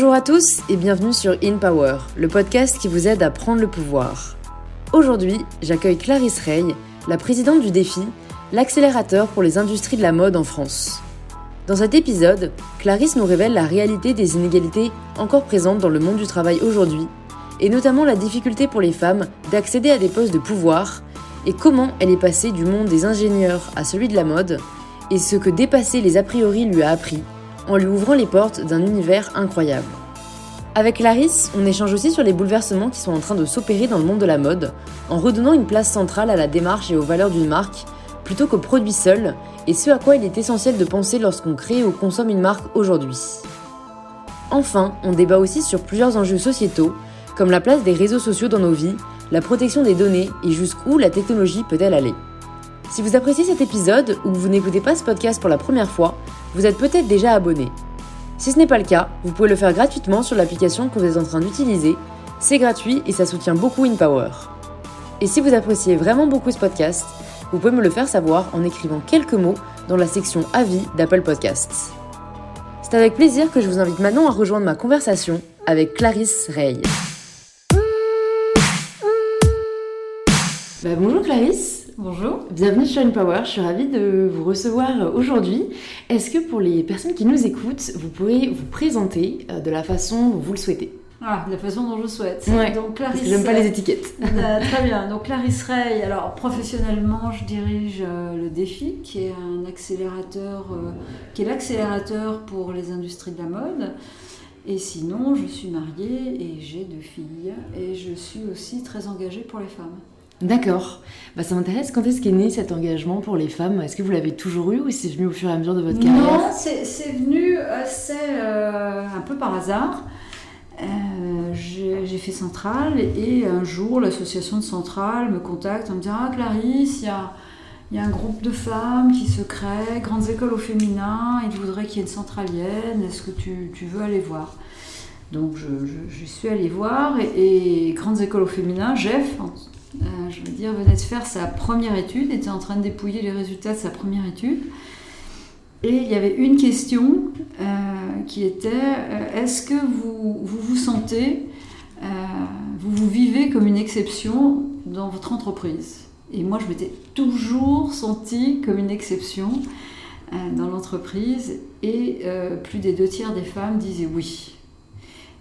Bonjour à tous et bienvenue sur In Power, le podcast qui vous aide à prendre le pouvoir. Aujourd'hui, j'accueille Clarisse Rey, la présidente du défi, l'accélérateur pour les industries de la mode en France. Dans cet épisode, Clarisse nous révèle la réalité des inégalités encore présentes dans le monde du travail aujourd'hui, et notamment la difficulté pour les femmes d'accéder à des postes de pouvoir, et comment elle est passée du monde des ingénieurs à celui de la mode, et ce que dépasser les a priori lui a appris, en lui ouvrant les portes d'un univers incroyable. Avec Clarisse, on échange aussi sur les bouleversements qui sont en train de s'opérer dans le monde de la mode, en redonnant une place centrale à la démarche et aux valeurs d'une marque, plutôt qu'au produit seul, et ce à quoi il est essentiel de penser lorsqu'on crée ou consomme une marque aujourd'hui. Enfin, on débat aussi sur plusieurs enjeux sociétaux, comme la place des réseaux sociaux dans nos vies, la protection des données et jusqu'où la technologie peut-elle aller. Si vous appréciez cet épisode ou que vous n'écoutez pas ce podcast pour la première fois, vous êtes peut-être déjà abonné. Si ce n'est pas le cas, vous pouvez le faire gratuitement sur l'application que vous êtes en train d'utiliser. C'est gratuit et ça soutient beaucoup InPower. Et si vous appréciez vraiment beaucoup ce podcast, vous pouvez me le faire savoir en écrivant quelques mots dans la section Avis d'Apple Podcasts. C'est avec plaisir que je vous invite maintenant à rejoindre ma conversation avec Clarisse Rey. Bah, bonjour Clarisse. Bonjour. Bienvenue sur InPower, je suis ravie de vous recevoir aujourd'hui. Est-ce que pour les personnes qui nous écoutent, vous pouvez vous présenter euh, de la façon dont vous le souhaitez? Ah, de la façon dont je souhaite. Ouais, Donc Clarisse. j'aime pas les étiquettes. Euh, très bien. Donc Clarisse Rey. Alors professionnellement, je dirige euh, le Défi, qui est un accélérateur, euh, qui est l'accélérateur pour les industries de la mode. Et sinon, je suis mariée et j'ai deux filles. Et je suis aussi très engagée pour les femmes. D'accord. Bah, ça m'intéresse, quand est-ce qu'est né cet engagement pour les femmes? Est-ce que vous l'avez toujours eu ou c'est venu au fur et à mesure de votre carrière? Non, c'est venu assez euh, un peu par hasard. Euh, J'ai fait Centrale et un jour l'association de Centrale me contacte en me disant Ah Clarisse, il y a, y a un groupe de femmes qui se crée, grandes écoles au féminin, ils voudraient qu'il y ait une centralienne, est-ce que tu, tu veux aller voir? Donc je suis allée voir et, et grandes écoles au féminin, Jeff, euh, je veux dire, venait de faire sa première étude, était en train de dépouiller les résultats de sa première étude. Et il y avait une question euh, qui était euh, est-ce que vous, vous sentez, vous vous vivez comme une exception dans votre entreprise? Et moi, je m'étais toujours sentie comme une exception dans l'entreprise et plus des deux tiers des femmes disaient oui.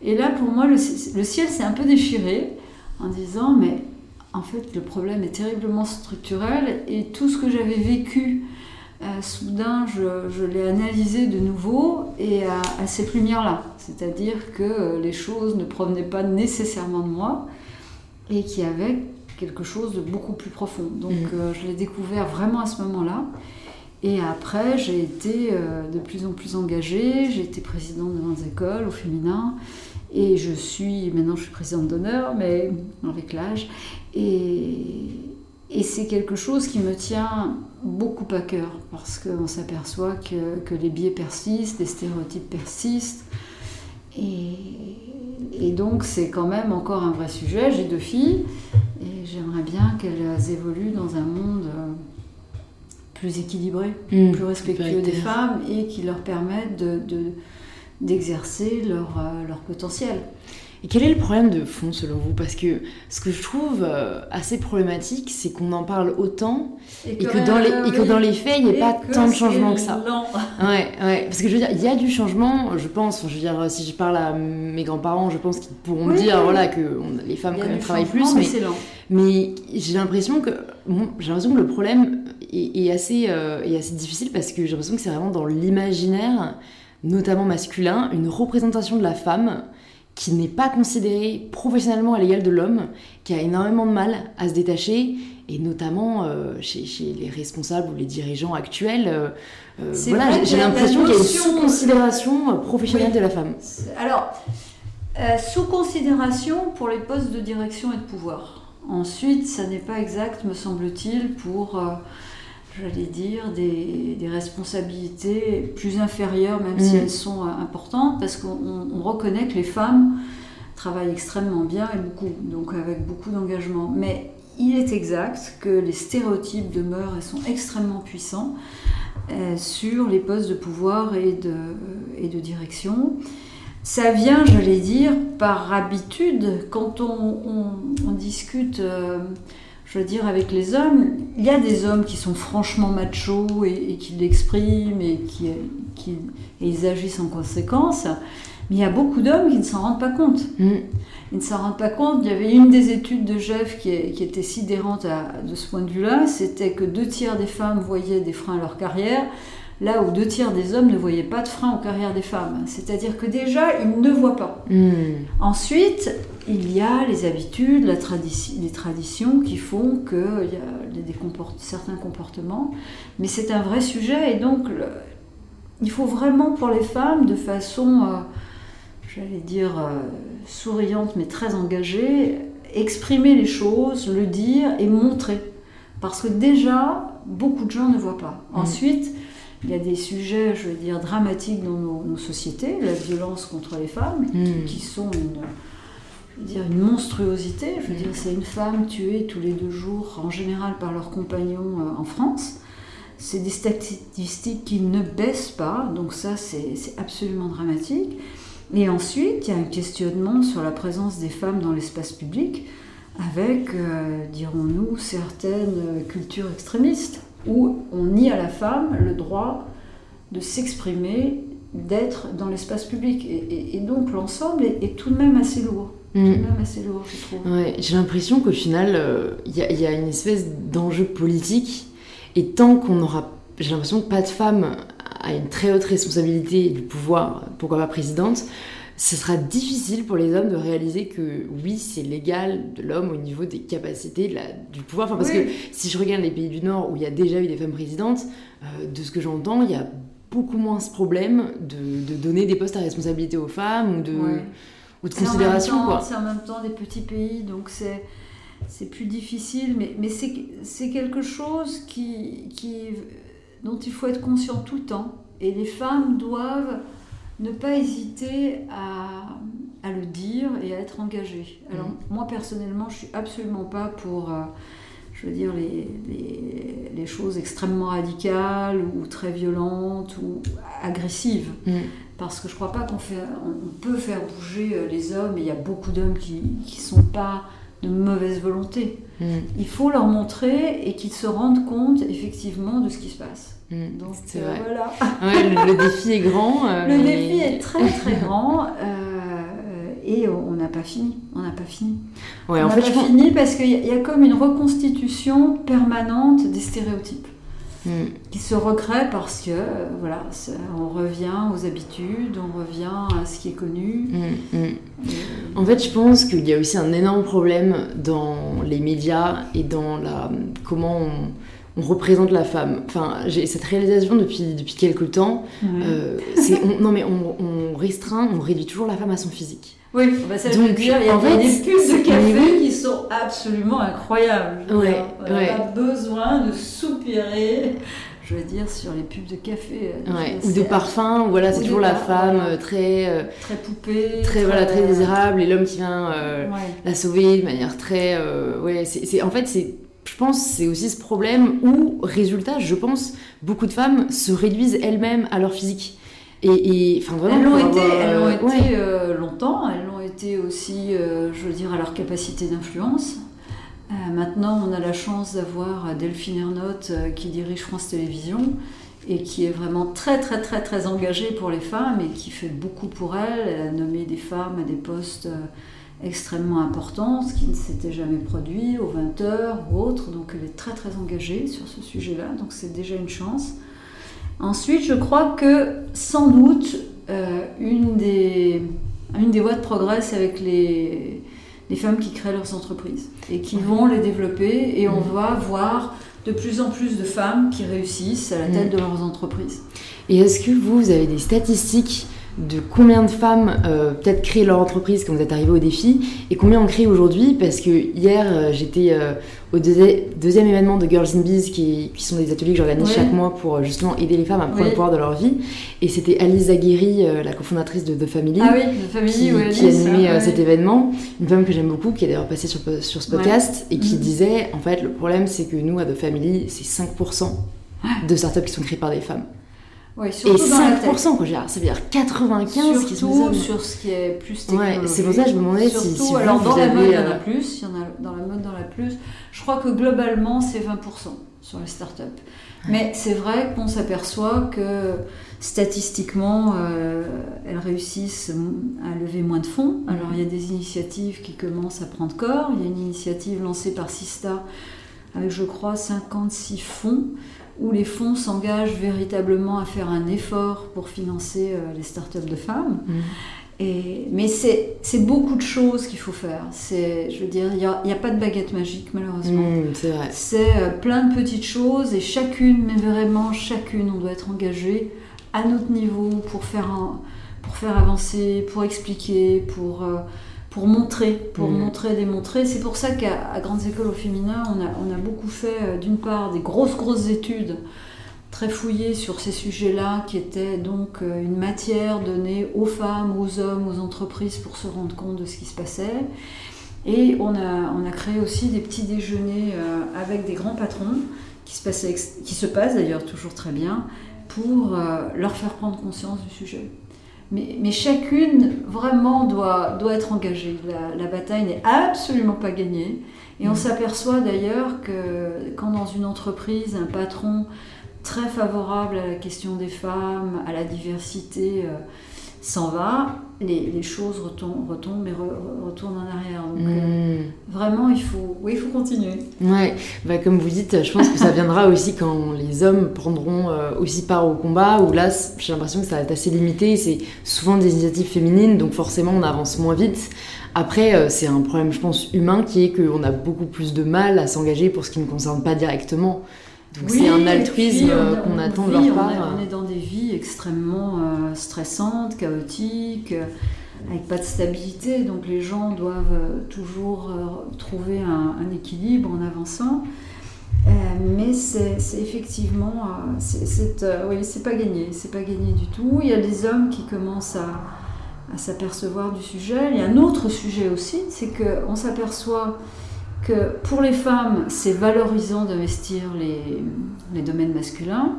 Et là, pour moi, le ciel s'est un peu déchiré en disant mais en fait, le problème est terriblement structurel et tout ce que j'avais vécu euh, soudain, je, je l'ai analysé de nouveau et à, à cette lumière-là. C'est-à-dire que euh, les choses ne provenaient pas nécessairement de moi et qu'il y avait quelque chose de beaucoup plus profond. Donc Mhm. euh, je l'ai découvert vraiment à ce moment-là. Et après, j'ai été euh, de plus en plus engagée. J'ai été présidente de grandes écoles au féminin. Et je suis, maintenant je suis présidente d'honneur, mais avec l'âge. Et, et c'est quelque chose qui me tient beaucoup à cœur parce qu'on s'aperçoit que, que les biais persistent, les stéréotypes persistent. Et, et donc c'est quand même encore un vrai sujet. J'ai deux filles et j'aimerais bien qu'elles évoluent dans un monde euh, plus équilibré, Mmh, plus respectueux des femmes et qui leur permettent de- de- d'exercer leur, euh, leur potentiel. Et quel est le problème de fond selon vous? Parce que ce que je trouve euh, assez problématique, c'est qu'on en parle autant et que, dans les, et que dans les faits, il n'y a pas tant de changements que ça. Ouais, ouais, parce que je veux dire, il y a du changement, je pense. Enfin, je veux dire, si je parle à mes grands-parents, je pense qu'ils pourront me Oui, dire, oui. voilà, que on- les femmes quand même travaillent changement, plus, mais mais, lent. mais j'ai l'impression que bon, j'ai l'impression que le problème est, est assez euh, est assez difficile parce que j'ai l'impression que c'est vraiment dans l'imaginaire, notamment masculin, une représentation de la femme qui n'est pas considérée professionnellement à l'égal de l'homme, qui a énormément de mal à se détacher, et notamment euh, chez, chez les responsables ou les dirigeants actuels. euh, euh, voilà, j'ai- l'impression qu'il y a une sous-considération professionnelle Oui. de la femme. Alors, euh, sous considération pour les postes de direction et de pouvoir. Ensuite, ça n'est pas exact, me semble-t-il, pour, j'allais dire, des, des responsabilités plus inférieures, même si Mhm. elles sont euh, importantes, parce qu'on on- on reconnaît que les femmes travaillent extrêmement bien et beaucoup, donc avec beaucoup d'engagement. Mais il est exact que les stéréotypes demeurent et sont extrêmement puissants euh, sur les postes de pouvoir et de, et de direction. ça vient, j'allais dire, par habitude. Quand on, discute, euh, je veux dire, avec les hommes, il y a des hommes qui sont franchement machos et, qui l'expriment et qui, qui et ils agissent en conséquence. Mais il y a beaucoup d'hommes qui ne s'en rendent pas compte. Mm. Ils ne s'en rendent pas compte. Il y avait une des études de Jeff qui, qui était sidérante de ce point de vue-là, c'était que deux tiers des femmes voyaient des freins à leur carrière, là où deux tiers des hommes ne voyaient pas de frein aux carrières des femmes. C'est-à-dire que déjà, ils ne voient pas. Mm. Ensuite, il y a les habitudes, la les traditions qui font qu'il y a des certains comportements, mais c'est un vrai sujet et donc il faut vraiment pour les femmes, de façon... Euh, j'allais dire, euh, souriante mais très engagée, exprimer les choses, le dire et montrer. Parce que déjà, beaucoup de gens ne voient pas. Mm. Ensuite, il y a des sujets, je veux dire, dramatiques dans nos, sociétés, la violence contre les femmes, mm. qui sont une, je veux dire, une monstruosité. Je veux dire, c'est une femme tuée tous les deux jours, en général par leurs compagnons euh, en France. C'est des statistiques qui ne baissent pas, donc ça, c'est absolument dramatique. Et ensuite, il y a un questionnement sur la présence des femmes dans l'espace public avec, euh, dirons-nous, certaines cultures extrémistes où on nie à la femme le droit de s'exprimer, d'être dans l'espace public. Et, donc l'ensemble est, tout de même assez lourd. Tout de mm. même assez lourd, je trouve. Ouais, J'ai l'impression qu'au final, euh, il y, y, a une espèce d'enjeu politique. Et tant qu'on n'aura, j'ai l'impression que pas de femmes a une très haute responsabilité du pouvoir, pourquoi pas présidente, ce sera difficile pour les hommes de réaliser que oui, c'est l'égal de l'homme au niveau des capacités, de la, du pouvoir. Enfin, parce que si je regarde les pays du Nord où il y a déjà eu des femmes présidentes, euh, de ce que j'entends, il y a beaucoup moins ce problème de, de, donner des postes à responsabilité aux femmes ou de, ou de considération. C'est en même temps des petits pays, donc c'est c'est plus difficile, mais, mais c'est quelque chose qui, qui dont il faut être conscient tout le temps. Et les femmes doivent ne pas hésiter à, à le dire et à être engagées. Alors, mhm. moi, personnellement, je suis absolument pas pour, euh, je veux dire, les, les, les, choses extrêmement radicales ou très violentes ou agressives. Mhm. Parce que je crois pas qu'on on peut faire bouger euh, les hommes, et il y a beaucoup d'hommes qui ne sont pas de mauvaise volonté. Mm. Il faut leur montrer et qu'ils se rendent compte effectivement de ce qui se passe. Mm. Donc c'est euh, voilà. le, défi est grand. Euh, le défi est très très grand euh, et on n'a pas fini. On n'a pas fini. Ouais, on n'a pas fini parce qu'il y, a comme une reconstitution permanente des stéréotypes. Mm. qui se recrée parce que voilà, on revient aux habitudes, on revient à ce qui est connu. Mm, mm. En fait, je pense qu'il y a aussi un énorme problème dans les médias et dans la comment on, représente la femme. Enfin, j'ai cette réalisation depuis depuis quelques temps. Euh, non mais on restreint, on réduit toujours la femme à son physique. Oui, bah ça Donc, dire, il y a des pubs de café qui sont absolument incroyables. Ouais, on n'a pas besoin de soupirer je veux dire, sur les pubs de café. Ouais, ou de parfum, voilà, c'est toujours la femme euh, très. Euh, très poupée. Très, voilà, très désirable, et l'homme qui vient euh, la sauver de manière très. ouais, c'est, en fait, c'est. Je pense c'est aussi ce problème où, résultat, je pense, beaucoup de femmes se réduisent elles-mêmes à leur physique. Et, enfin, vraiment, elles l'ont été, elles été euh, longtemps, elles l'ont été aussi, euh, je veux dire, à leur capacité d'influence. Euh, maintenant, on a la chance d'avoir Delphine Ernotte qui dirige France Télévisions et qui est vraiment très très très très engagée pour les femmes et qui fait beaucoup pour elles. Elle a nommé des femmes à des postes extrêmement importants, ce qui ne s'était jamais produit, aux 20 heures ou autres. Donc elle est très très engagée sur ce sujet-là, donc c'est déjà une chance. Ensuite, je crois que sans doute, euh, une, des, une des voies de progrès, c'est avec les, les femmes qui créent leurs entreprises et qui vont les développer. Et on va voir de plus en plus de femmes qui réussissent à la tête de leurs entreprises. Et est-ce que vous, vous avez des statistiques de combien de femmes euh, peut-être créent leur entreprise quand vous êtes arrivé au défi et combien on crée aujourd'hui parce que hier euh, j'étais euh, au deuxième événement de Girls in Biz qui, qui sont des ateliers que j'organise chaque mois pour justement aider les femmes à prendre le pouvoir de leur vie. Et c'était Alice Aguirre la cofondatrice de The Family, ah Family qui, qui animait cet événement. Une femme que j'aime beaucoup qui est d'ailleurs passée sur, sur ce podcast et qui mm. disait en fait le problème c'est que nous à The Family c'est 5% de startups qui sont créées par des femmes Ouais, Et surtout dans la tech. 5%, quoi, ça veut dire 95 qui sont des Surtout hommes. sur ce qui est plus Ouais, technologique. c'est pour ça que je me demandais si- Surtout, si vous, alors vous dans la avez, mode, il y en a euh, plus. Il y en a dans la mode, dans la plus. Je crois que globalement, c'est 20% sur les startups. Mais c'est vrai qu'on s'aperçoit que statistiquement, euh, elles réussissent à lever moins de fonds. Mhm. Alors il y a des initiatives qui commencent à prendre corps. Il y a une initiative lancée par Sista avec, je crois, 56 fonds où les fonds s'engagent véritablement à faire un effort pour financer euh, les startups de femmes. Et, mais c'est beaucoup de choses qu'il faut faire. Je veux dire, il n'y a, pas de baguette magique malheureusement. Mmh, c'est vrai. C'est euh, plein de petites choses et chacune, mais vraiment chacune, on doit être engagé à notre niveau pour faire, un- pour faire avancer, pour expliquer, pour, euh, pour montrer, pour Mhm. montrer, démontrer. C'est pour ça qu'à Grandes Écoles au féminin, on a, on a beaucoup fait, euh, d'une part, des grosses, grosses études très fouillées sur ces sujets-là, qui étaient donc euh, une matière donnée aux femmes, aux hommes, aux entreprises pour se rendre compte de ce qui se passait. Et on a, on a créé aussi des petits déjeuners euh, avec des grands patrons, qui se, passaient ex- qui se passent d'ailleurs toujours très bien, pour leur faire prendre conscience du sujet. Mais, mais chacune vraiment doit, doit être engagée. La, la bataille n'est absolument pas gagnée. Et on Mm. s'aperçoit d'ailleurs que quand dans une entreprise, un patron très favorable à la question des femmes, à la diversité, euh, s'en va, les, les choses retombent, retombent et re- retournent en arrière. Donc euh, vraiment, il faut, oui, il faut continuer. Ouais, bah, comme vous dites, je pense que ça viendra aussi quand les hommes prendront euh, aussi part au combat, où là, j'ai l'impression que ça va être assez limité. C'est souvent des initiatives féminines, donc forcément, on avance moins vite. Après, euh, c'est un problème, je pense, humain, qui est qu'on a beaucoup plus de mal à s'engager pour ce qui ne concerne pas directement. Donc Oui, c'est un altruisme euh, on- qu'on on attend de leur on part. est- On est dans des vies extrêmement euh, stressantes, chaotiques, euh, avec pas de stabilité. Donc les gens doivent toujours euh, trouver un, un équilibre en avançant. Euh, mais c'est c'est effectivement, c'est c'est, oui, c'est pas gagné, c'est pas gagné du tout. Il y a des hommes qui commencent à, à s'apercevoir du sujet. Il y a un autre sujet aussi, c'est qu'on s'aperçoit que pour les femmes, c'est valorisant d'investir les, les domaines masculins,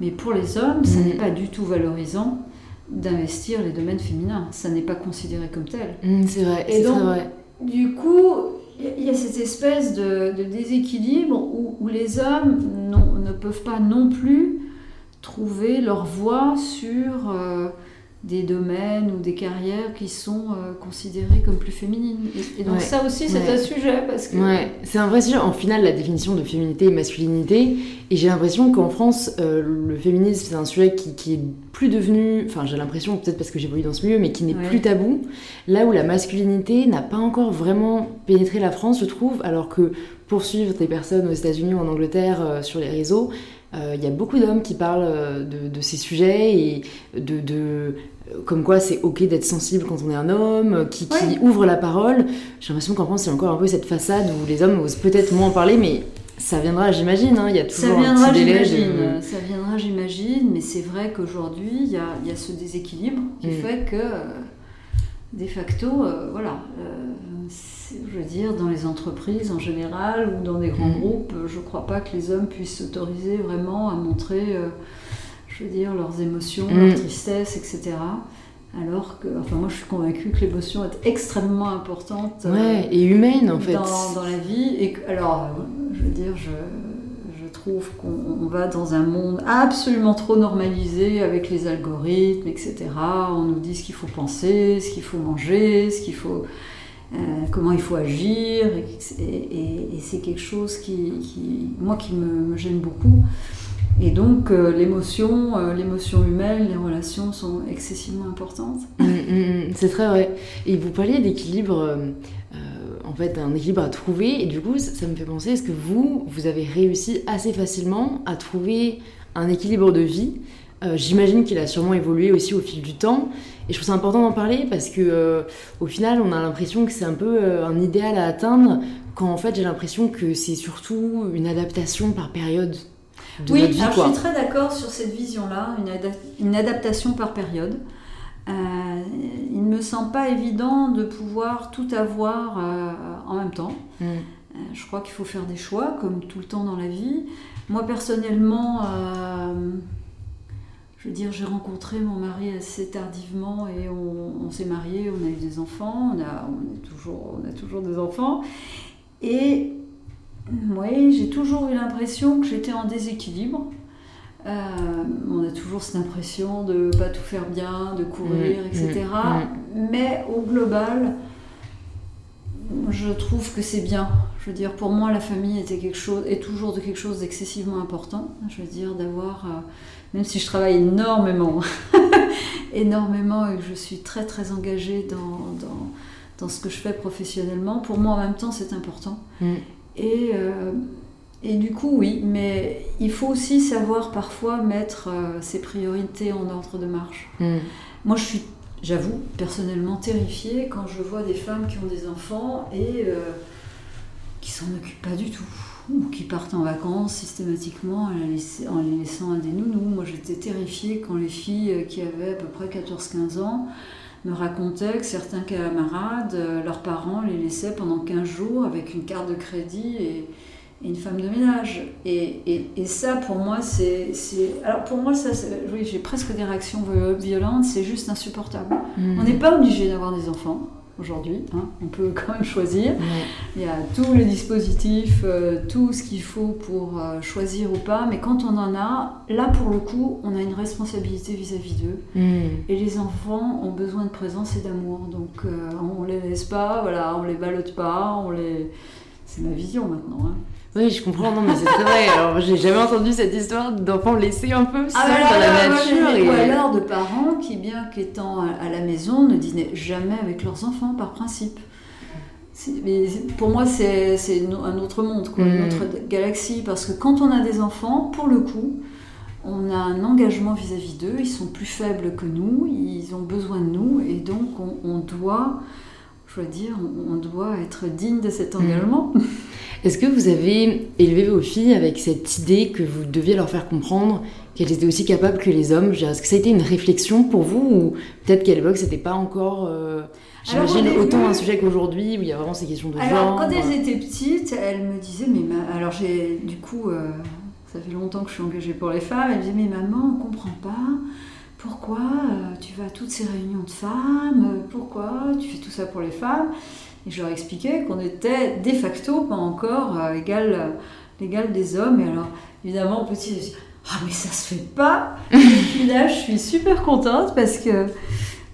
mais pour les hommes, ça n'est pas du tout valorisant d'investir les domaines féminins. Ça n'est pas considéré comme tel. Mmh, c'est vrai, Et donc, vrai. Du coup, il y a cette espèce de, de déséquilibre où, où les hommes non- ne peuvent pas non plus trouver leur voie sur euh, des domaines ou des carrières qui sont euh, considérées comme plus féminines. Et, et donc Ouais. ça aussi, c'est Ouais. un sujet parce que... Ouais, c'est un vrai sujet. En final, la définition de féminité et masculinité. Et j'ai l'impression qu'en France, euh, le féminisme, c'est un sujet qui, qui est plus devenu. Enfin, j'ai l'impression, peut-être parce que j'évolue dans ce milieu, mais qui n'est Ouais. plus tabou. Là où la masculinité n'a pas encore vraiment pénétré la France, je trouve. Alors que pour suivre des personnes aux États-Unis ou en Angleterre euh, sur les réseaux, il y a beaucoup d'hommes qui parlent euh, de, de ces sujets et de. de comme quoi c'est ok d'être sensible quand on est un homme, qui, qui Ouais. ouvre la parole. J'ai l'impression qu'en France, il y a encore un peu cette façade où les hommes osent peut-être moins en parler, mais ça viendra, j'imagine. hein. Il y a Ça toujours viendra, un petit délai. j'imagine. de- Ça viendra, j'imagine. Mais c'est vrai qu'aujourd'hui, il y a, y a ce déséquilibre qui Mm. fait que, euh, de facto, euh, voilà. euh, je veux dire, dans les entreprises en général ou dans des grands Mm. groupes, je ne crois pas que les hommes puissent s'autoriser vraiment à montrer, euh, je veux dire, leurs émotions, Mm. leur tristesse, etc. Alors que, enfin, moi, je suis convaincue que l'émotion est extrêmement importante. euh, Ouais, et humaine en fait. dans, dans la vie. Et que- alors, euh, je veux dire, je, je trouve qu'on on va dans un monde absolument trop normalisé avec les algorithmes, etc. On nous dit ce qu'il faut penser, ce qu'il faut manger, ce qu'il faut, euh, comment il faut agir. Et, c'est quelque chose qui, moi, qui me, gêne beaucoup. Et donc, euh, l'émotion, euh, l'émotion humaine, les relations sont excessivement importantes. Mm, mm, mm, c'est très vrai. Et vous parliez d'équilibre, en fait, un équilibre à trouver. Et du coup, ça, ça me fait penser, est-ce que vous, vous avez réussi assez facilement à trouver un équilibre de vie? J'imagine qu'il a sûrement évolué aussi au fil du temps. Et je trouve ça important d'en parler parce que, euh, au final, on a l'impression que c'est un peu euh, un idéal à atteindre, quand en fait, j'ai l'impression que c'est surtout une adaptation par période de oui, notre vie. alors quoi. je suis très d'accord sur cette vision-là, une, ada- une adaptation par période. Euh, il ne me semble pas évident de pouvoir tout avoir en même temps. Mm. Je crois qu'il faut faire des choix, comme tout le temps dans la vie. Moi, personnellement, je veux dire, j'ai rencontré mon mari assez tardivement et on, s'est mariés, on a eu des enfants, on a, on, toujours, on a toujours des enfants. Et oui, j'ai toujours eu l'impression que j'étais en déséquilibre. Euh, on a toujours cette impression de ne pas tout faire bien, de courir, mmh, etc. Mmh, mmh. Mais au global, je trouve que c'est bien. Je veux dire, pour moi, la famille était quelque chose, est toujours de quelque chose d'excessivement important. Je veux dire, d'avoir, euh, même si je travaille énormément, énormément et que je suis très très engagée dans, dans, dans, ce que je fais professionnellement, pour moi en même temps, c'est important. Et euh, et du coup, oui, mais il faut aussi savoir parfois mettre euh, ses priorités en ordre de marche. Hmm. Moi, je suis, j'avoue, personnellement terrifiée quand je vois des femmes qui ont des enfants et euh, qui s'en occupent pas du tout, ou qui partent en vacances systématiquement en les laissant à des nounous. Moi, j'étais terrifiée quand les filles euh, qui avaient à peu près 14-15 ans me racontaient que certains camarades, leurs parents les laissaient pendant 15 jours avec une carte de crédit et une femme de ménage. Et, et, et ça, pour moi, c'est. Alors, pour moi, ça, oui, j'ai presque des réactions violentes, c'est juste insupportable. Hmm. On n'est pas obligé d'avoir des enfants aujourd'hui, hein. on peut quand même choisir. Il y a tous les dispositifs, euh, tout ce qu'il faut pour euh, choisir ou pas, mais quand on en a, là pour le coup, on a une responsabilité vis-à-vis d'eux. Hmm. Et les enfants ont besoin de présence et d'amour, donc euh, on les laisse pas, voilà, on les ballotte pas, on les... C'est ma vision maintenant. Hein. Oui, je comprends, non, mais c'est très vrai. Alors, j'ai jamais entendu cette histoire d'enfants laissés un peu seuls ah, dans la nature. Ou alors de parents qui, bien qu'étant à la maison, ne dînaient jamais avec leurs enfants par principe. Mais pour moi, c'est un autre monde, quoi, une mm. autre galaxie, parce que quand on a des enfants, pour le coup, on a un engagement vis-à-vis d'eux, ils sont plus faibles que nous, ils ont besoin de nous, et donc on, doit, je dois dire, on, doit être digne de cet mm. engagement. Est-ce que vous avez élevé vos filles avec cette idée que vous deviez leur faire comprendre qu'elles étaient aussi capables que les hommes? Est-ce que ça a été une réflexion pour vous ou peut-être qu'à l'époque c'était pas encore, euh, j'imagine, autant un sujet qu'aujourd'hui où il y a vraiment ces questions de alors, genre Quand elles étaient petites, elles me disaient, mais alors j'ai du coup, euh, ça fait longtemps que je suis engagée pour les femmes, elles me disaient, mais maman, on comprend pas. Pourquoi euh, tu vas à toutes ces réunions de femmes, pourquoi tu fais tout ça pour les femmes? Et je leur expliquais qu'on était de facto pas encore euh, égal, l'égal des hommes. Et alors, évidemment, petit, je dis Ah, mais ça se fait pas Et puis là, je suis super contente parce que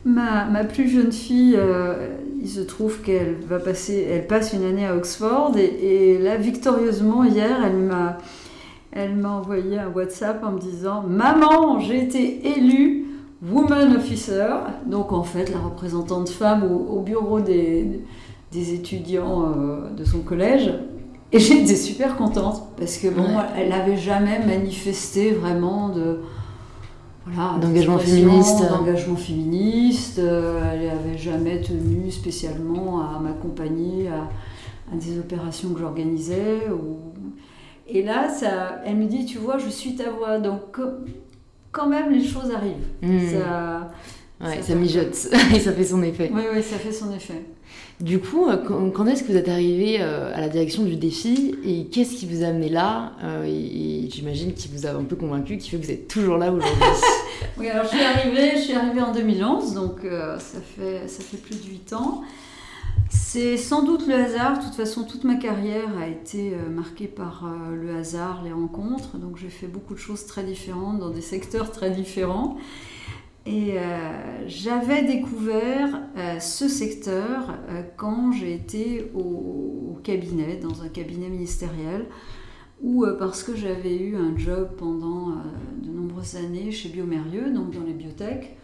ma, ma plus jeune fille, euh, il se trouve qu'elle va passer, elle passe une année à Oxford. Et, et là, victorieusement, hier, elle m'a. Elle m'a envoyé un WhatsApp en me disant Maman, j'ai été élue Woman Officer, donc en fait la représentante femme au, au bureau des, des étudiants euh, de son collège. Et j'étais super contente parce que bon, elle n'avait jamais manifesté vraiment de voilà, d'engagement féministe. D'engagement féministe. Euh, elle n'avait jamais tenu spécialement à m'accompagner à, des opérations que j'organisais. Ou... Et là, ça, elle me dit, tu vois, je suis ta voix. Donc quand même, les choses arrivent. Hmm. Ça, ouais, ça, ça mijote et ça fait son effet. Oui, oui, ça fait son effet. Du coup, euh, quand est-ce que vous êtes arrivé euh, à la direction du défi et qu'est-ce qui vous a amené là euh, Et, j'imagine qu'il vous a un peu convaincu, qui fait que vous êtes toujours là aujourd'hui. oui, alors je suis arrivée, je suis arrivée en 2011, donc ça, fait, ça fait plus de 8 ans. C'est sans doute le hasard. De toute façon, toute ma carrière a été marquée par le hasard, les rencontres. Donc j'ai fait beaucoup de choses très différentes dans des secteurs très différents. Et euh, j'avais découvert euh, ce secteur euh, quand j'ai été au, cabinet, dans un cabinet ministériel, ou parce que j'avais eu un job pendant de nombreuses années chez Biomérieux, donc dans les biotech.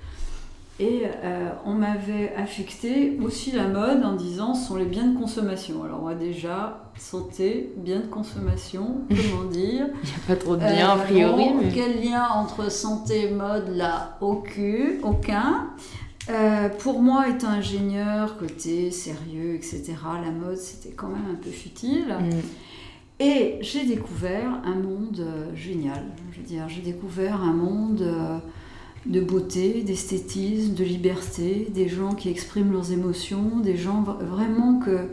Et euh, on m'avait affecté aussi la mode en disant ce sont les biens de consommation. Alors moi déjà, santé, biens de consommation, comment dire Il n'y a pas trop de biens a euh, priori. Quel lien entre santé et mode là Aucun. aucun. Euh, pour moi, étant ingénieur, côté sérieux, etc., la mode, c'était quand même un peu futile. Mm. Et j'ai découvert un monde génial. Je veux dire, j'ai découvert un monde de beauté, d'esthétisme, de liberté, des gens qui expriment leurs émotions, des gens vraiment que,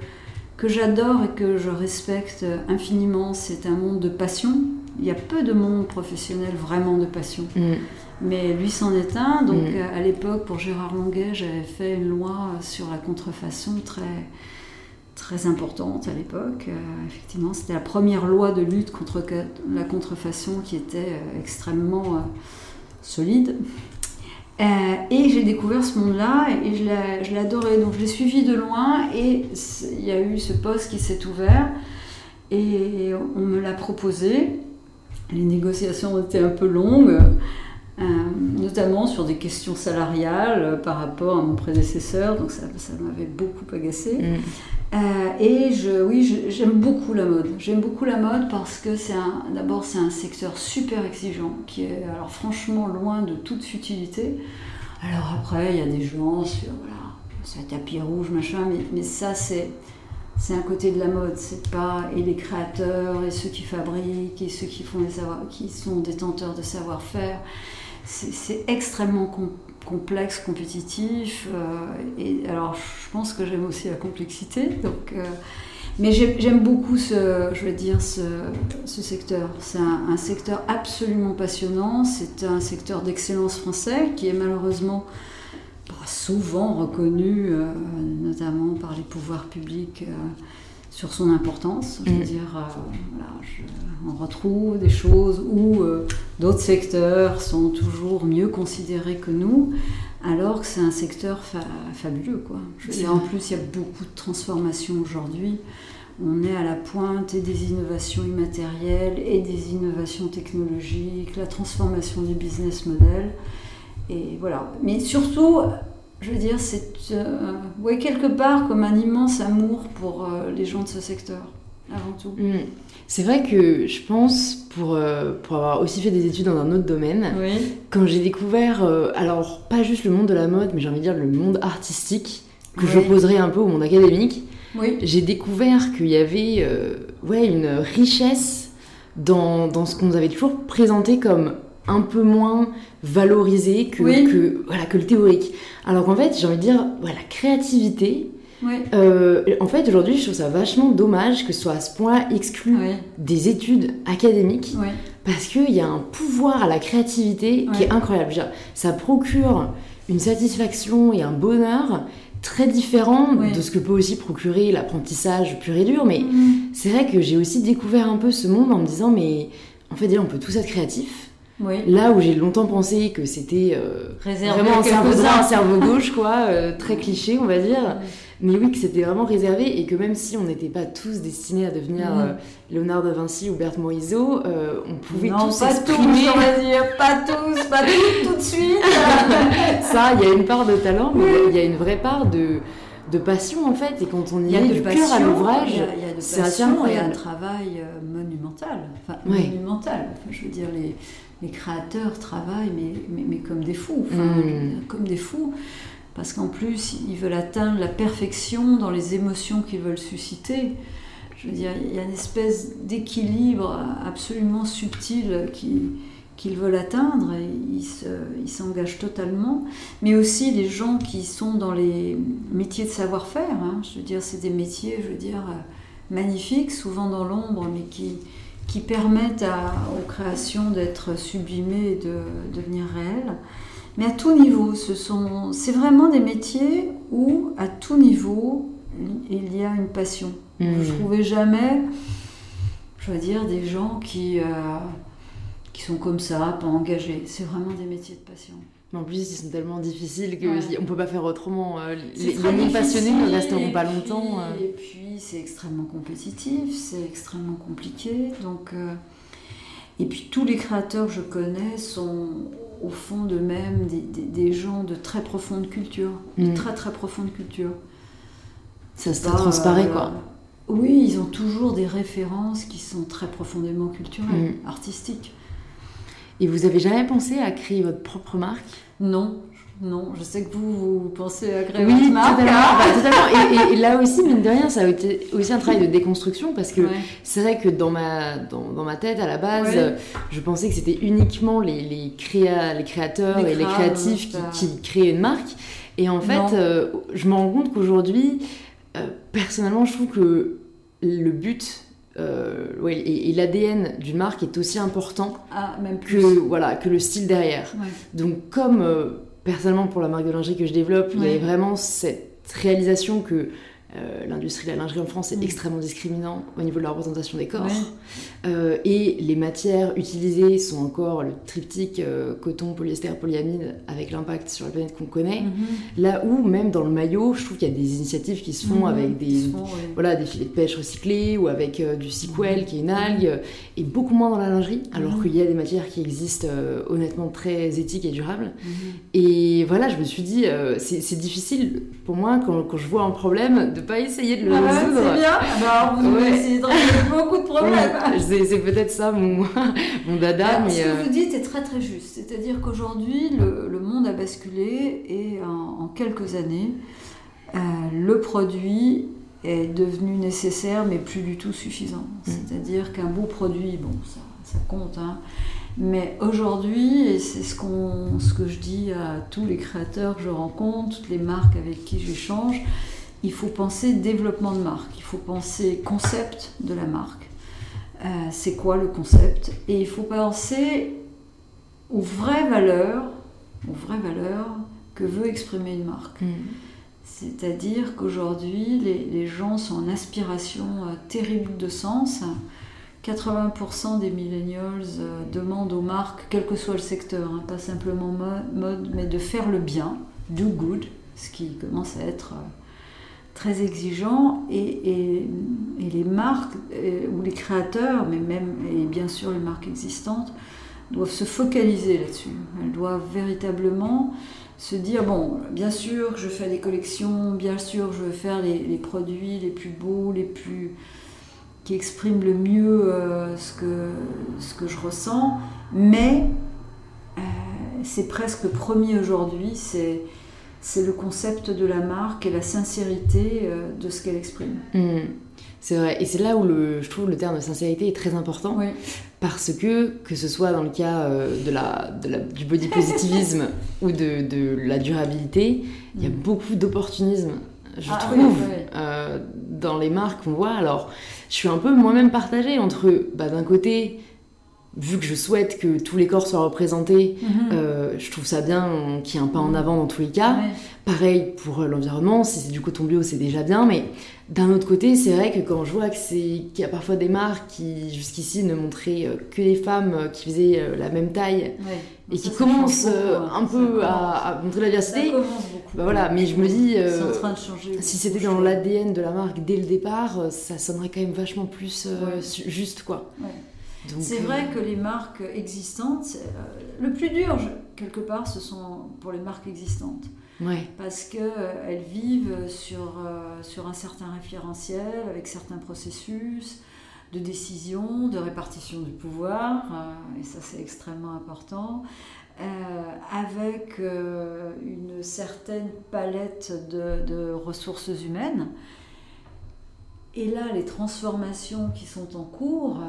que j'adore et que je respecte infiniment. C'est un monde de passion, il y a peu de monde professionnel vraiment de passion. Mm. Mais lui c'en est un. Donc Mm. à l'époque, pour Gérard Longuet, j'avais fait une loi sur la contrefaçon très, très importante à l'époque. Euh, effectivement, c'était la première loi de lutte contre la contrefaçon qui était euh, extrêmement euh, solide. Euh, et j'ai découvert ce monde-là et je adoré. Donc je l'ai suivi de loin et il y a eu ce poste qui s'est ouvert et on me l'a proposé. Les négociations ont été un peu longues, euh, notamment sur des questions salariales euh, par rapport à mon prédécesseur, donc ça, ça m'avait beaucoup agacé. Mm. Euh, et je, oui, j'aime beaucoup la mode. J'aime beaucoup la mode parce que c'est d'abord c'est un secteur super exigeant qui est alors franchement loin de toute futilité. Alors après il y a des gens sur voilà, un tapis rouge machin, mais, ça c'est c'est un côté de la mode. C'est pas et les créateurs et ceux qui fabriquent et ceux qui font les savoir, qui sont détenteurs de savoir-faire. C'est, c'est extrêmement com- complexe, compétitif. euh, et alors, je pense que j'aime aussi la complexité. Donc, euh, mais j'aime, beaucoup ce, je veux dire, ce, ce secteur. C'est un, secteur absolument passionnant. C'est un secteur d'excellence français qui est malheureusement pas souvent reconnu, euh, notamment par les pouvoirs publics. Sur son importance, je veux Mm. dire, euh, voilà, je- on retrouve des choses où euh, d'autres secteurs sont toujours mieux considérés que nous, alors que c'est un secteur fa- fabuleux. Quoi. Je veux C'est dire, en plus, il y a beaucoup de transformations aujourd'hui. On est à la pointe et des innovations immatérielles et des innovations technologiques, la transformation du business model. Et voilà. Mais surtout, je veux dire, c'est euh, ouais, quelque part comme un immense amour pour euh, les gens de ce secteur, avant tout. Mm. C'est vrai que je pense, pour, euh, pour avoir aussi fait des études dans un autre domaine, Oui. quand j'ai découvert, alors pas juste le monde de la mode, mais j'ai envie de dire le monde artistique, que Oui. j'opposerais un peu au monde académique, Oui. j'ai découvert qu'il y avait ouais, une richesse dans, dans ce qu'on nous avait toujours présenté comme un peu moins valorisé que, Oui. que, voilà, que le théorique. Alors qu'en fait, j'ai envie de dire, voilà, la créativité, euh, en fait, aujourd'hui, je trouve ça vachement dommage que ce soit à ce point exclu des études académiques parce qu'il y a un pouvoir à la créativité qui est incroyable. Ça procure une satisfaction et un bonheur très différent Ouais. de ce que peut aussi procurer l'apprentissage pur et dur. Mais Mhm. c'est vrai que j'ai aussi découvert un peu ce monde en me disant, mais en fait, déjà, on peut tous être créatifs. Oui. Là où j'ai longtemps pensé que c'était euh, vraiment un cerveau droit, quelques-uns. un cerveau gauche, quoi, euh, très cliché, on va dire. Mais oui, que c'était vraiment réservé et que même si on n'était pas tous destinés à devenir euh, Léonard de Vinci ou Berthe Morisot, euh, on pouvait non, tous pas exprimer tous, on va dire, pas tous, pas tous, tout de suite. ça. Il y a une part de talent, mais il y a une vraie part de, de passion en fait. Et quand on y, y a du passion, cœur à l'ouvrage, il y a, il y a c'est un incroyable. travail monumental. Enfin, monumental. Enfin, je veux dire, les, les créateurs travaillent, mais, mais, mais comme des fous. Mm. comme des fous. Parce qu'en plus, ils veulent atteindre la perfection dans les émotions qu'ils veulent susciter. Je veux dire, il y a une espèce d'équilibre absolument subtil qui- qu'ils veulent atteindre et ils se- ils s'engagent totalement. Mais aussi les gens qui sont dans les métiers de savoir-faire. hein. Je veux dire, c'est des métiers, je veux dire, euh, magnifiques, souvent dans l'ombre, mais qui, qui permettent à- aux créations d'être sublimées et de devenir réelles. Mais à tout niveau, ce sont, c'est vraiment des métiers où, à tout niveau, il y a une passion. Mm. Je trouvais jamais, je veux dire, des gens qui, euh, qui sont comme ça, pas engagés. C'est vraiment des métiers de passion. Mais en plus, ils sont tellement difficiles que Ouais. si- on peut pas faire autrement. euh, les les non-passionnés ne resteront pas longtemps. euh. Et puis c'est extrêmement compétitif, c'est extrêmement compliqué. Donc, euh, et puis tous les créateurs que je connais sont au fond d'eux-mêmes des, des- des gens de très profonde culture, de Mm. très très profonde culture. Ça se Pas, transparaît euh, quoi. Oui, ils ont toujours des références qui sont très profondément culturelles, Mm. artistiques. Et vous avez jamais pensé à créer votre propre marque? Non, non, je sais que vous, vous pensez à créer Oui, votre marque. totalement. hein. Bah, totalement. Et, et- et là aussi, mine de rien, ça a été aussi un travail de déconstruction parce que Ouais. c'est vrai que dans ma, dans, dans ma tête, à la base, Ouais. euh, je pensais que c'était uniquement les, les, créa- les créateurs Les et les créatifs qui, ça. qui créaient une marque. Et en fait, euh, je me rends compte qu'aujourd'hui, euh, personnellement, je trouve que le but euh, ouais, et, et l'ADN d'une marque est aussi important Ah, même que, voilà, que le style derrière. Ouais. Donc comme euh, personnellement pour la marque de lingerie que je développe, il y avait vraiment cette réalisation que euh, l'industrie de la lingerie en France est Mm. extrêmement discriminant au niveau de la représentation des corps. Ouais. Euh, et les matières utilisées sont encore le triptyque euh, coton, polyester, polyamide avec l'impact sur la planète qu'on connaît. Mhm. Là où même dans le maillot, je trouve qu'il y a des initiatives qui se font Mhm. avec des, font, ouais. voilà, des filets de pêche recyclés ou avec euh, du sequel Mhm. qui est une algue et beaucoup moins dans la lingerie alors qu'il y a des matières qui existent honnêtement très éthiques et durables et voilà je me suis dit c'est c'est difficile pour moi quand, quand je vois un problème de pas essayer de le Ah résoudre c'est bien. Bah, vous Ouais. essayez de régler beaucoup de problèmes. Oui, c'est peut-être ça mon, mon dada Alors, mais ce que euh, vous dites est très très juste. C'est-à-dire qu'aujourd'hui, le, le monde a basculé et en, en quelques années, euh, le produit est devenu nécessaire mais plus du tout suffisant. Mm. C'est-à-dire qu'un beau produit, bon, ça, ça compte, hein, mais aujourd'hui, et c'est ce, qu'on- ce que je dis à tous les créateurs que je rencontre, toutes les marques avec qui j'échange, il faut penser développement de marque, il faut penser concept de la marque. Euh, c'est quoi le concept? Et il faut penser aux vraies valeurs, aux vraies valeurs que veut exprimer une marque. hmm, C'est-à-dire qu'aujourd'hui, les, les gens sont en aspiration euh, terrible de sens. 80% des millennials euh, demandent aux marques, quel que soit le secteur, hein, pas simplement mo- mode, mais de faire le bien, do good, ce qui commence à être euh, très exigeant. Et, et- les marques, euh, ou les créateurs, mais même, et bien sûr les marques existantes, doivent se focaliser là-dessus. Elles doivent véritablement se dire bon, bien sûr je fais des collections, bien sûr je veux faire les, produits les plus beaux, les plus qui expriment le mieux euh, ce, que, ce que je ressens, mais euh, c'est presque premier aujourd'hui, c'est c'est le concept de la marque et la sincérité euh, de ce qu'elle exprime. hmm. c'est vrai et c'est là où le, je trouve le terme de sincérité est très important Oui. parce que que ce soit dans le cas euh, de la, de la- du body positivisme ou de, de la durabilité, il y a Mm. beaucoup d'opportunisme, je Ah trouve, oui, oui. euh, dans les marques qu'on voit. Alors, je suis un peu moi-même partagée entre, bah, d'un côté, vu que je souhaite que tous les corps soient représentés, Mhm. euh, je trouve ça bien qu'il y ait un pas en avant dans tous les cas. Ouais. Pareil pour euh, l'environnement, si c'est du coton bio, c'est déjà bien, mais d'un autre côté, c'est vrai que quand je vois qu'il y a parfois des marques qui jusqu'ici ne montraient euh, que les femmes qui faisaient la même taille Ouais. et Ça, qui ça commencent beaucoup, hein. un Ça peu à, à montrer la Ça diversité, commence beaucoup. bah voilà, mais je me dis, C'est euh, en train de changer. si c'était dans l'ADN de la marque dès le départ, ça sonnerait quand même vachement plus euh, Ouais. juste quoi. C'est euh, vrai que les marques existantes, euh, le plus dur, quelque part, ce sont pour les marques existantes. Ouais. Parce qu'elles vivent sur, euh, sur un certain référentiel, avec certains processus de décision, de répartition du pouvoir, euh, et ça c'est extrêmement important, euh, avec euh, une certaine palette de, de ressources humaines. Et là, les transformations qui sont en cours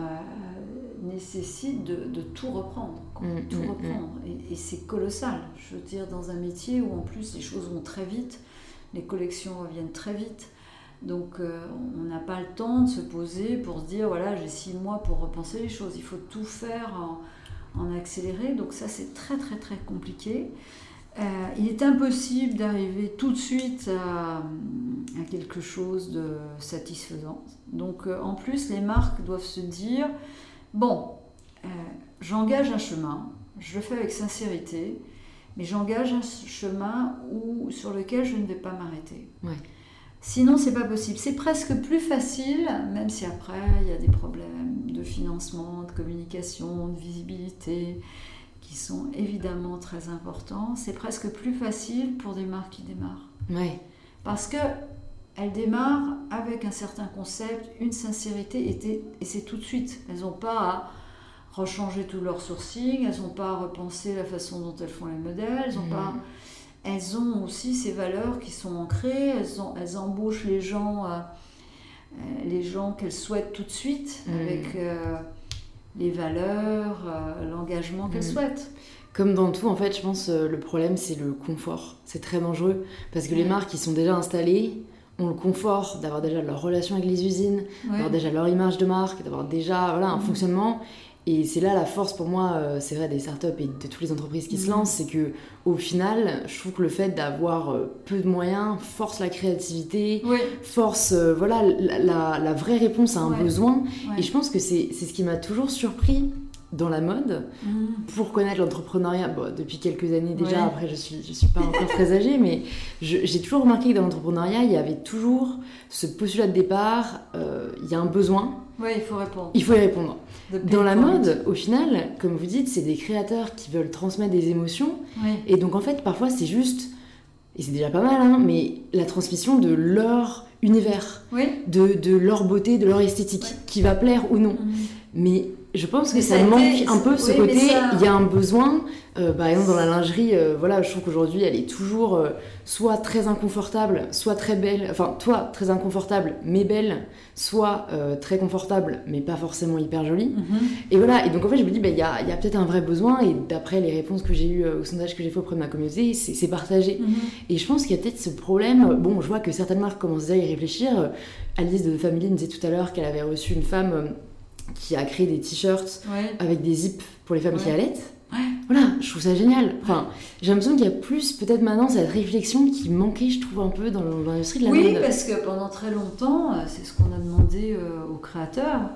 nécessitent de, de tout reprendre. quoi. Mm, tout mm, reprendre. Et, et c'est colossal. Je veux dire, dans un métier où en plus les choses vont très vite, les collections reviennent très vite. Donc euh, on n'a pas le temps de se poser pour se dire, voilà, j'ai six mois pour repenser les choses. Il faut tout faire en, en accéléré. Donc ça, c'est très très très compliqué. Euh, il est impossible d'arriver tout de suite à, à quelque chose de satisfaisant. Donc euh, en plus, les marques doivent se dire, bon, euh, j'engage un chemin, je le fais avec sincérité, mais j'engage un chemin où, sur lequel je ne vais pas m'arrêter. Ouais. Sinon, c'est pas possible. C'est presque plus facile, même si après il y a des problèmes de financement, de communication, de visibilité, qui sont évidemment très importants. C'est presque plus facile pour des marques qui démarrent. Ouais. Parce que elles démarrent avec un certain concept, une sincérité, et, c'est tout de suite. Elles n'ont pas à rechanger tout leur sourcing, elles n'ont pas à repenser la façon dont elles font les modèles, elles ont Mhm. pas... Elles ont aussi ces valeurs qui sont ancrées, elles, ont- elles embauchent les gens, euh, euh, les gens qu'elles souhaitent tout de suite, Mhm. avec euh, les valeurs, euh, l'engagement qu'elles Mhm. souhaitent. Comme dans tout, en fait, je pense le problème c'est le confort. C'est très dangereux parce que les marques qui sont déjà installées ont le confort d'avoir déjà leur relation avec les usines, d'avoir déjà leur image de marque, d'avoir déjà voilà, un mhm. fonctionnement. Et c'est là la force pour moi, euh, c'est vrai, des startups et de toutes les entreprises qui se mhm. lancent, c'est que au final, je trouve que le fait d'avoir euh, peu de moyens force la créativité, force euh, voilà, la, la, vraie réponse à un besoin. Et je pense que c'est ce qui m'a toujours surpris dans la mode mhm. pour connaître l'entrepreneuriat. Bon, depuis quelques années déjà après je suis je suis pas encore très âgée mais j'ai toujours remarqué que dans l'entrepreneuriat il y avait toujours ce postulat de départ euh, il y a un besoin. Oui il faut répondre. Il faut y répondre. Dans la mode au final comme vous dites c'est des créateurs qui veulent transmettre des émotions. Et donc en fait parfois c'est juste et c'est déjà pas mal hein, mais la transmission de leur univers de, de, leur beauté de leur esthétique qui va plaire ou non. Mhm. mais je pense que ça, manque un peu ce côté. Il y a un besoin. Euh, par exemple, dans la lingerie, euh, voilà, je trouve qu'aujourd'hui, elle est toujours euh, soit très inconfortable, soit très belle. Enfin, toi, très inconfortable, mais belle, soit très confortable, mais pas forcément hyper jolie. Mhm. Et voilà. Et donc, en fait, je me dis, bah, il y a, y a peut-être un vrai besoin. Et d'après les réponses que j'ai eues au sondage que j'ai fait auprès de ma communauté, c'est partagé. Mhm. Et je pense qu'il y a peut-être ce problème. Bon, je vois que certaines marques commencent à y réfléchir. Alice de Family me disait tout à l'heure qu'elle avait reçu une femme qui a créé des t-shirts avec des zips pour les femmes qui allaitent. Voilà, je trouve ça génial. Enfin, j'ai l'impression qu'il y a plus peut-être maintenant cette réflexion qui manquait, je trouve, un peu dans l'industrie de la mode. Oui, parce que pendant très longtemps, euh, c'est ce qu'on a demandé euh, aux créateurs.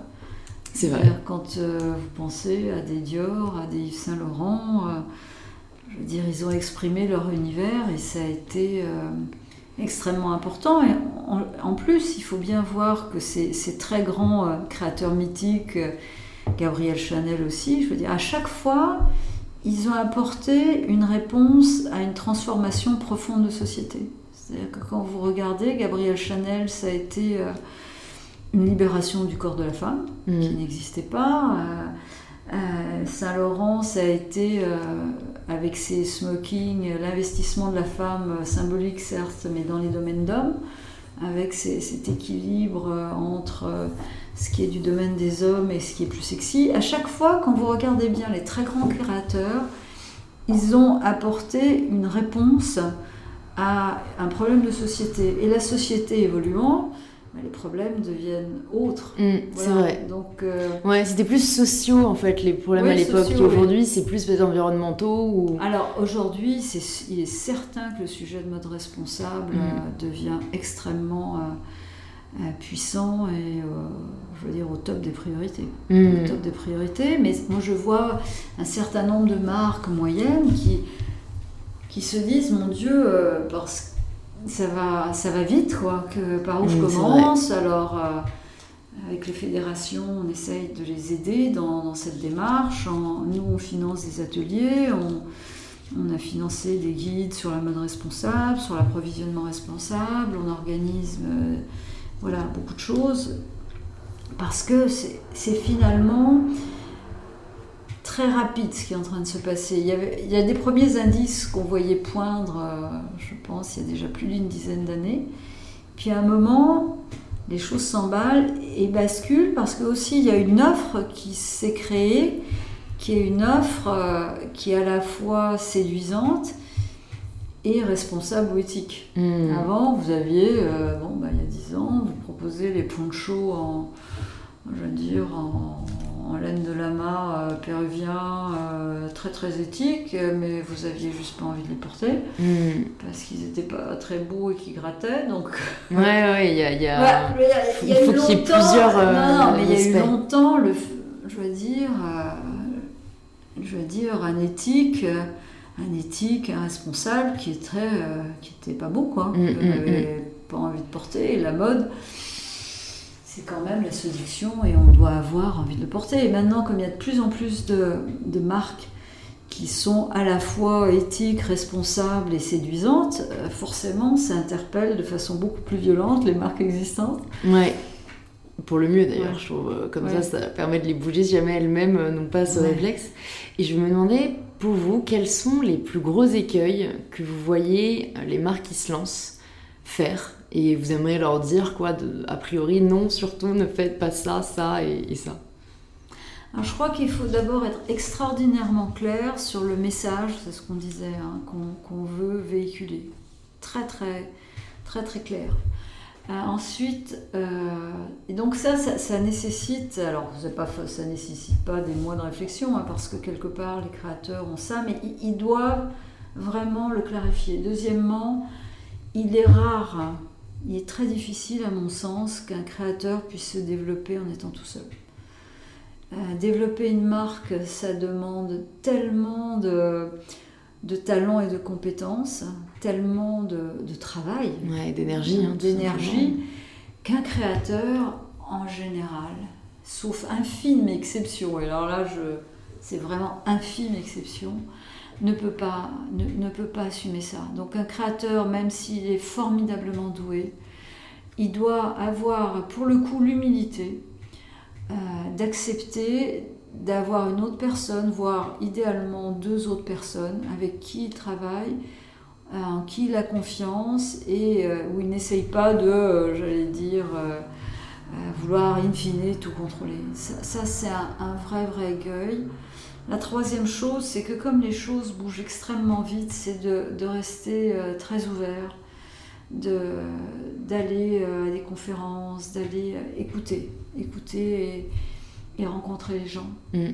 C'est vrai. Quand euh, vous pensez à des Dior, à des Yves Saint Laurent, je veux dire, ils ont exprimé leur univers et ça a été extrêmement important. Et en, plus, il faut bien voir que ces, très grands euh, créateurs mythiques, euh, Gabriel Chanel aussi, je veux dire, à chaque fois, ils ont apporté une réponse à une transformation profonde de société. C'est-à-dire que quand vous regardez, Gabriel Chanel, ça a été euh, une libération du corps de la femme, mmh. qui n'existait pas. Saint-Laurent, ça a été avec ses smokings, l'investissement de la femme symbolique certes, mais dans les domaines d'hommes, avec cet équilibre euh, entre euh, ce qui est du domaine des hommes et ce qui est plus sexy. À chaque fois, quand vous regardez bien les très grands créateurs, ils ont apporté une réponse à un problème de société. Et la société évoluant, les problèmes deviennent autres. Mm, c'est vrai. Donc, euh, ouais, c'était plus sociaux en fait les problèmes à l'époque. Aujourd'hui, c'est plus peut-être environnementaux ou. Alors aujourd'hui, il est certain que le sujet de mode responsable mm. euh, devient extrêmement euh, puissant et je veux dire au top des priorités. Mm. Au top des priorités. Mais moi, je vois un certain nombre de marques moyennes qui qui se disent mon Dieu parce ça va, ça va vite, quoi, que par où je commence. Alors, euh, avec les fédérations, on essaye de les aider dans, cette démarche. nous, on finance des ateliers, on, a financé des guides sur la mode responsable, sur l'approvisionnement responsable, on organise euh, voilà, beaucoup de choses. Parce que c'est finalement très rapide ce qui est en train de se passer. Il y, avait, il y a des premiers indices qu'on voyait poindre, euh, je pense, il y a déjà plus d'une dizaine d'années. Puis à un moment, les choses s'emballent et basculent parce que aussi il y a une offre qui s'est créée, qui est une offre euh, qui est à la fois séduisante et responsable ou éthique. Hmm. Avant, vous aviez, euh, bon, bah, il y a dix ans, vous proposez les ponchos en, je veux dire, en en laine de lama euh, péruvien, euh, très très éthique, mais vous aviez juste pas envie de les porter hmm. parce qu'ils n'étaient pas très beaux et qu'ils grattaient. Donc... Ouais, ouais, il y a. Y a... il faut qu'il y ait plusieurs. Euh, non, mais il y a eu longtemps, le, je veux dire, je veux dire, un éthique. Un éthique, un responsable qui est très, qui était pas beau quoi, mm, mm, pas envie de porter, et la mode, c'est quand même la séduction et on doit avoir envie de le porter. Et maintenant, comme il y a de plus en plus de, marques qui sont à la fois éthiques, responsables et séduisantes, euh, forcément, ça interpelle de façon beaucoup plus violente les marques existantes. Ouais. Pour le mieux d'ailleurs, je trouve. Euh, comme ça, ça permet de les bouger si jamais elles-mêmes euh, n'ont pas ce réflexe. Et je me demandais, pour vous, quels sont les plus gros écueils que vous voyez les marques qui se lancent faire et vous aimeriez leur dire quoi a priori non surtout ne faites pas ça ça et, ça. Alors, je crois qu'il faut d'abord être extraordinairement clair sur le message c'est ce qu'on disait hein, qu'on veut véhiculer. Très très très très clair. Euh, ensuite, euh, et donc ça, ça, nécessite, alors pas, ça nécessite pas des mois de réflexion, hein, parce que quelque part les créateurs ont ça, mais ils, doivent vraiment le clarifier. Deuxièmement, il est rare, il est très difficile à mon sens qu'un créateur puisse se développer en étant tout seul. Euh, développer une marque, ça demande tellement de, de talent et de compétences, tellement de, travail, d'énergie, hein, d'énergie, qu'un créateur, en général, sauf infime exception, et alors là, je, c'est vraiment infime exception, ne peut, pas, ne, peut pas assumer ça. Donc un créateur, même s'il est formidablement doué, il doit avoir pour le coup l'humilité euh, d'accepter d'avoir une autre personne, voire idéalement deux autres personnes avec qui il travaille, euh, en qui il a confiance et euh, où il n'essaye pas de, j'allais dire, vouloir in fine tout contrôler. Ça, c'est un, vrai, vrai écueil. La troisième chose, c'est que comme les choses bougent extrêmement vite, c'est de, rester très ouvert, d'aller à des conférences, d'aller écouter, écouter et, rencontrer les gens. Mm.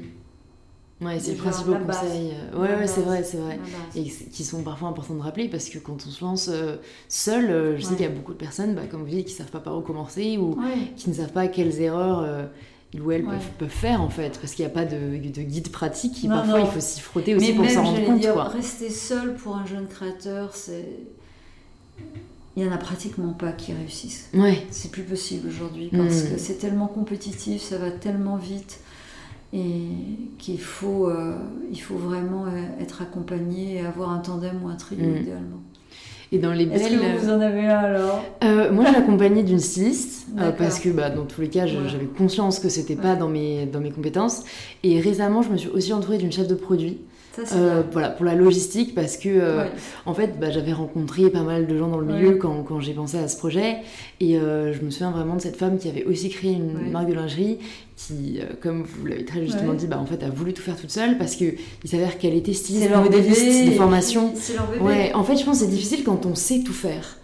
Ouais, c'est le principal conseil. Euh, ouais, ouais, c'est vrai, c'est vrai. Et qui sont parfois importants de rappeler parce que quand on se lance euh, seul, euh, je sais qu'il y a beaucoup de personnes, bah, comme vous dites, qui ne savent pas par où commencer ou qui ne savent pas quelles erreurs ils ou elles peuvent, faire en fait, parce qu'il n'y a pas de, de, guide pratique. parfois, il faut s'y frotter aussi pour s'en rendre compte. Dire, Rester seul pour un jeune créateur, c'est. Il n'y en a pratiquement pas qui réussissent. Ouais. C'est plus possible aujourd'hui parce hmm. que c'est tellement compétitif, ça va tellement vite et qu'il faut, euh, il faut vraiment euh, être accompagné et avoir un tandem ou un trio mm. idéalement. Et dans les belles... Est-ce que vous en avez un alors? Euh, Moi, j'ai accompagné d'une styliste parce que bah, dans tous les cas, j'avais conscience que c'était pas dans mes, dans mes compétences. Et récemment, je me suis aussi entourée d'une chef de produit. Euh, voilà, pour la logistique, parce que euh, en fait, bah, j'avais rencontré pas mal de gens dans le milieu quand, quand j'ai pensé à ce projet, et euh, je me souviens vraiment de cette femme qui avait aussi créé une marque de lingerie, qui, comme vous l'avez très justement dit, bah, en fait, a voulu tout faire toute seule parce que il s'avère qu'elle était styliste, modéliste de formation. Ouais, en fait, je pense que c'est difficile quand on sait tout faire.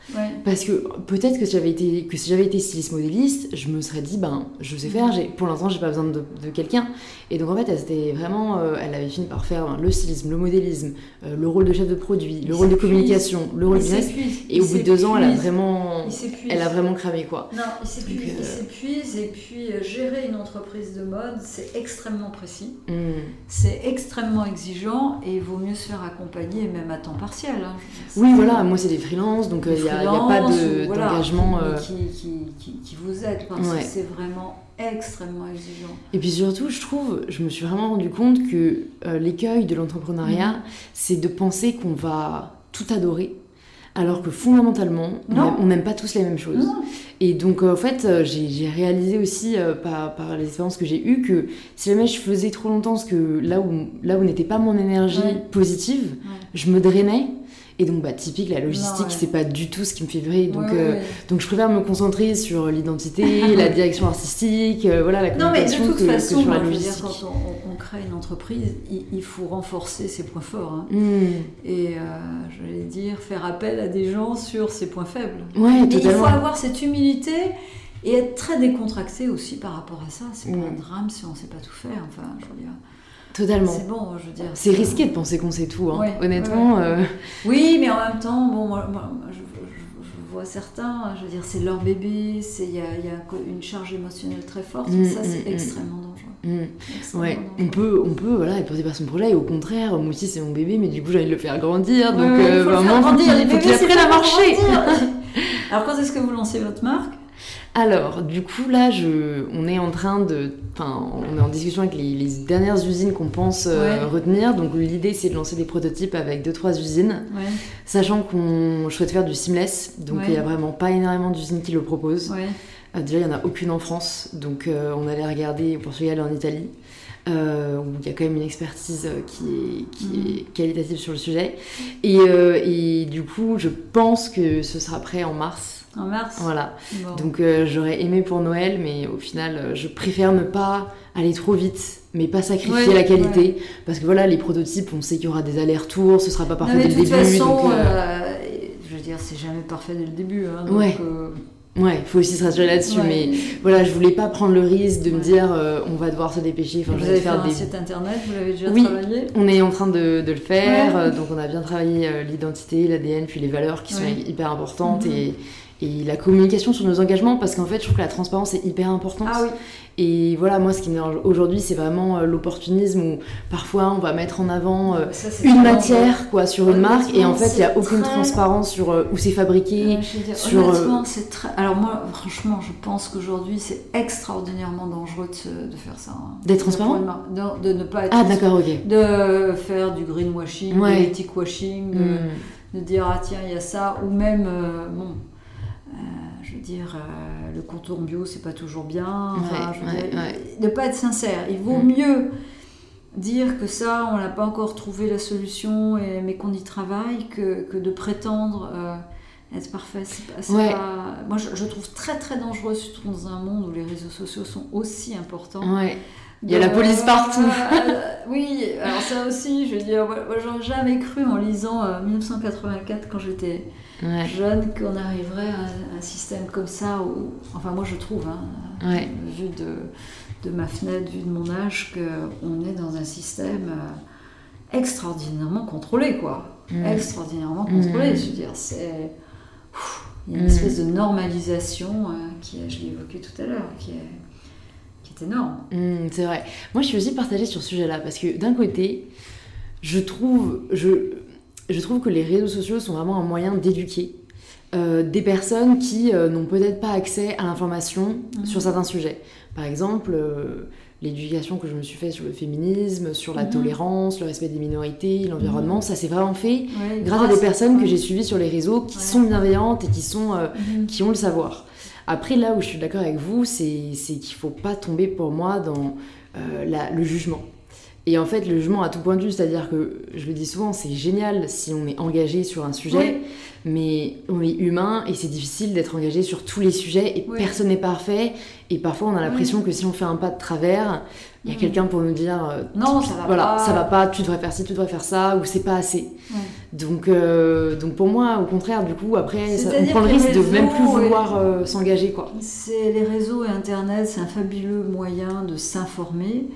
Parce que peut-être que si j'avais été, que si j'avais été styliste modéliste, je me serais dit, ben, je sais faire, pour l'instant, j'ai pas besoin de, de quelqu'un. Et donc, en fait, elle, était vraiment, euh, elle avait fini par faire ben, le stylisme, le modélisme, euh, le rôle de chef de produit, le rôle de communication, le rôle de business. Et au bout de deux ans, elle a vraiment, elle a vraiment cramé, quoi. Non, il euh, s'épuise. Et puis, gérer une entreprise de mode, c'est extrêmement précis. Hmm. C'est extrêmement exigeant et il vaut mieux se faire accompagner, même à temps partiel. Hein. Oui, voilà, moi, c'est des freelances, donc il a n'y a pas d'engagement. Euh, qui, qui, vous aide, parce que c'est vraiment extrêmement exigeant. Et puis surtout, je trouve, je me suis vraiment rendu compte que euh, l'écueil de l'entrepreneuriat, mhm. c'est de penser qu'on va tout adorer. Alors que fondamentalement, on n'aime pas tous les mêmes choses. Et donc, euh, en fait, j'ai réalisé aussi par, par, les expériences que j'ai eues que si jamais je faisais trop longtemps ce que là où, là où n'était pas mon énergie positive, je me drainais et donc, bah, typique, la logistique, c'est pas du tout ce qui me fait vibrer. Donc, euh, donc je préfère me concentrer sur l'identité, la direction artistique, euh, voilà, la communication non, mais de toute façon, la logistique. quand on, crée une entreprise, il, faut renforcer ses points forts. Hein. Hmm. Et euh, je vais dire, faire appel à des gens sur ses points faibles. Ouais, il faut avoir cette humilité et être très décontracté aussi par rapport à ça. C'est pas hmm. un drame si on sait pas tout faire. Enfin, je veux dire. Totalement. C'est bon, je veux dire. C'est risqué de penser qu'on sait tout, hein. honnêtement. Euh. Oui, mais en même temps, bon, moi, je, vois certains, je veux dire, c'est leur bébé, il y a, y a, une charge émotionnelle très forte, mm, ça, c'est mm, mm. extrêmement dangereux. ouais, on peut, on peut voilà, être porté par son projet, et au contraire, moi aussi, c'est mon bébé, mais du coup, j'ai envie de le faire grandir, donc euh, vraiment, il faut qu'il apprenne à marcher. Alors, quand est-ce que vous lancez votre marque? Alors, du coup, là, je, on est en train de. Enfin, on est en discussion avec les, dernières usines qu'on pense euh, retenir. Donc, l'idée, c'est de lancer des prototypes avec 2-3 usines. Sachant qu'on souhaite faire du seamless. Donc, il n'y a vraiment pas énormément d'usines qui le proposent. Euh, déjà, il n'y en a aucune en France. Donc, euh, on allait regarder au Portugal et en Italie. où il y a quand même une expertise qui est, qui mhm. est qualitative sur le sujet. Et, et, du coup, je pense que ce sera prêt en mars. En mars Voilà. Donc euh, j'aurais aimé pour Noël, mais au final, euh, je préfère ne pas aller trop vite, mais pas sacrifier la qualité. Parce que voilà, les prototypes, on sait qu'il y aura des allers-retours, ce sera pas parfait dès le début. Façon, euh, je veux dire, c'est jamais parfait dès le début. Hein, donc, Ouais, il faut aussi se rassurer là-dessus, Ouais. mais voilà, je voulais pas prendre le risque de me dire euh, on va devoir se dépêcher. Enfin, vous avez vais fait faire un des. site internet, vous l'avez déjà Oui. travaillé On est en train de, de le faire, Ouais. euh, donc on a bien travaillé euh, l'identité, l'ADN, puis les valeurs qui sont Ouais. hyper importantes Mhm. et, et la communication sur nos engagements, parce qu'en fait, je trouve que la transparence est hyper importante. Ah oui. Et voilà, moi, ce qui me dérange aujourd'hui, c'est vraiment euh, l'opportunisme où parfois on va mettre en avant euh, Ça, une matière quoi sur une marque et en fait il n'y a aucune très- transparence sur euh, où c'est fabriqué. Dire, sur, honnêtement, c'est très. Alors moi, franchement, je pense qu'aujourd'hui, c'est extraordinairement dangereux de, de faire ça. hein. D'être transparent. Non, de ne pas être. Ah d'accord, ok. De faire du greenwashing, Ouais. de l'éthic washing, de, Hmm. de dire ah tiens il y a ça, ou même euh, bon. Euh, je veux dire, euh, le contour bio, c'est pas toujours bien. Enfin, Ouais, je veux ouais, dire, ouais. Ne pas être sincère. Il vaut Mm. mieux dire que ça, on n'a pas encore trouvé la solution, et, mais qu'on y travaille, que, que de prétendre euh, être parfait. C'est pas- c'est Ouais. pas- moi, je, je trouve très très dangereux, surtout dans un monde où les réseaux sociaux sont aussi importants. Ouais. Il y a la police partout. Euh, oui, alors ça aussi, je veux dire, moi, j'aurais jamais cru en lisant euh, 1984 quand j'étais Ouais. jeune qu'on arriverait à un, système comme ça, où, enfin moi je trouve, hein, Ouais. vu de, de ma fenêtre, vu de mon âge, qu'on est dans un système euh, extraordinairement contrôlé, quoi. Mm. Extraordinairement contrôlé, Mm. je veux dire, c'est... Il y a une Mm. espèce de normalisation euh, qui est, je l'ai évoqué tout à l'heure, qui est, qui est énorme. Hmm, c'est vrai. Moi, je suis aussi partagée sur ce sujet-là parce que d'un côté, je trouve, je, je trouve que les réseaux sociaux sont vraiment un moyen d'éduquer euh, des personnes qui euh, n'ont peut-être pas accès à l'information Mhm. sur certains sujets. Par exemple, euh, l'éducation que je me suis faite sur le féminisme, sur la Mhm. tolérance, le respect des minorités, l'environnement, ça s'est vraiment fait Ouais, grâce à des personnes que j'ai suivies sur les réseaux qui Ouais. sont bienveillantes et qui sont qui ont le savoir. Après, là où je suis d'accord avec vous, c'est qu'il faut pas tomber pour moi dans la- le jugement. Et en fait, le jugement à tout point de vue, c'est-à-dire que, je le dis souvent, c'est génial si on est engagé sur un sujet, mais on est humain et c'est difficile d'être engagé sur tous les sujets et personne n'est parfait. Et parfois, on a l'impression que si on fait un pas de travers, il y a quelqu'un pour nous dire euh, Non, ça va voilà, pas. ça va pas, tu devrais faire ci, tu devrais faire ça, ou c'est pas assez. Donc, euh, donc pour moi, au contraire, du coup, après, ça- on prend le risque de même plus réseaux, vouloir euh, s'engager, quoi. C'est les réseaux et Internet, c'est un fabuleux moyen de s'informer,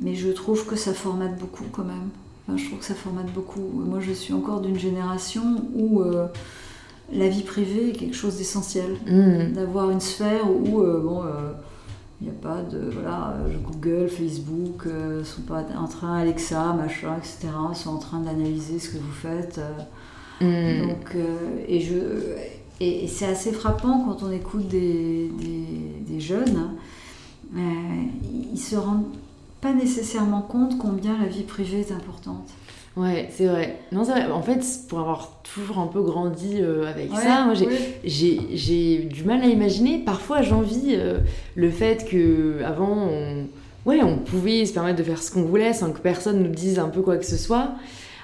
mais je trouve que ça formate beaucoup quand même. Enfin, je trouve que ça formate beaucoup. Moi, je suis encore d'une génération où euh, la vie privée est quelque chose d'essentiel. Mm. D'avoir une sphère où, euh, bon, euh, il n'y a pas de. Voilà, euh, Google, Facebook, euh, sont pas en train, Alexa, machin, etc., sont en train d'analyser ce que vous faites. euh, Mm. donc, euh, et je, et, et c'est assez frappant quand on écoute des, des, des jeunes, hein, euh, ils se rendent pas nécessairement compte combien la vie privée est importante. Ouais, c'est vrai. Non, c'est vrai. En fait, pour avoir toujours un peu grandi euh, avec Ouais, ça, moi, j'ai, oui. j'ai, j'ai du mal à imaginer. Parfois, j'envie euh, le fait que avant, on, ouais, on pouvait se permettre de faire ce qu'on voulait sans que personne nous dise un peu quoi que ce soit.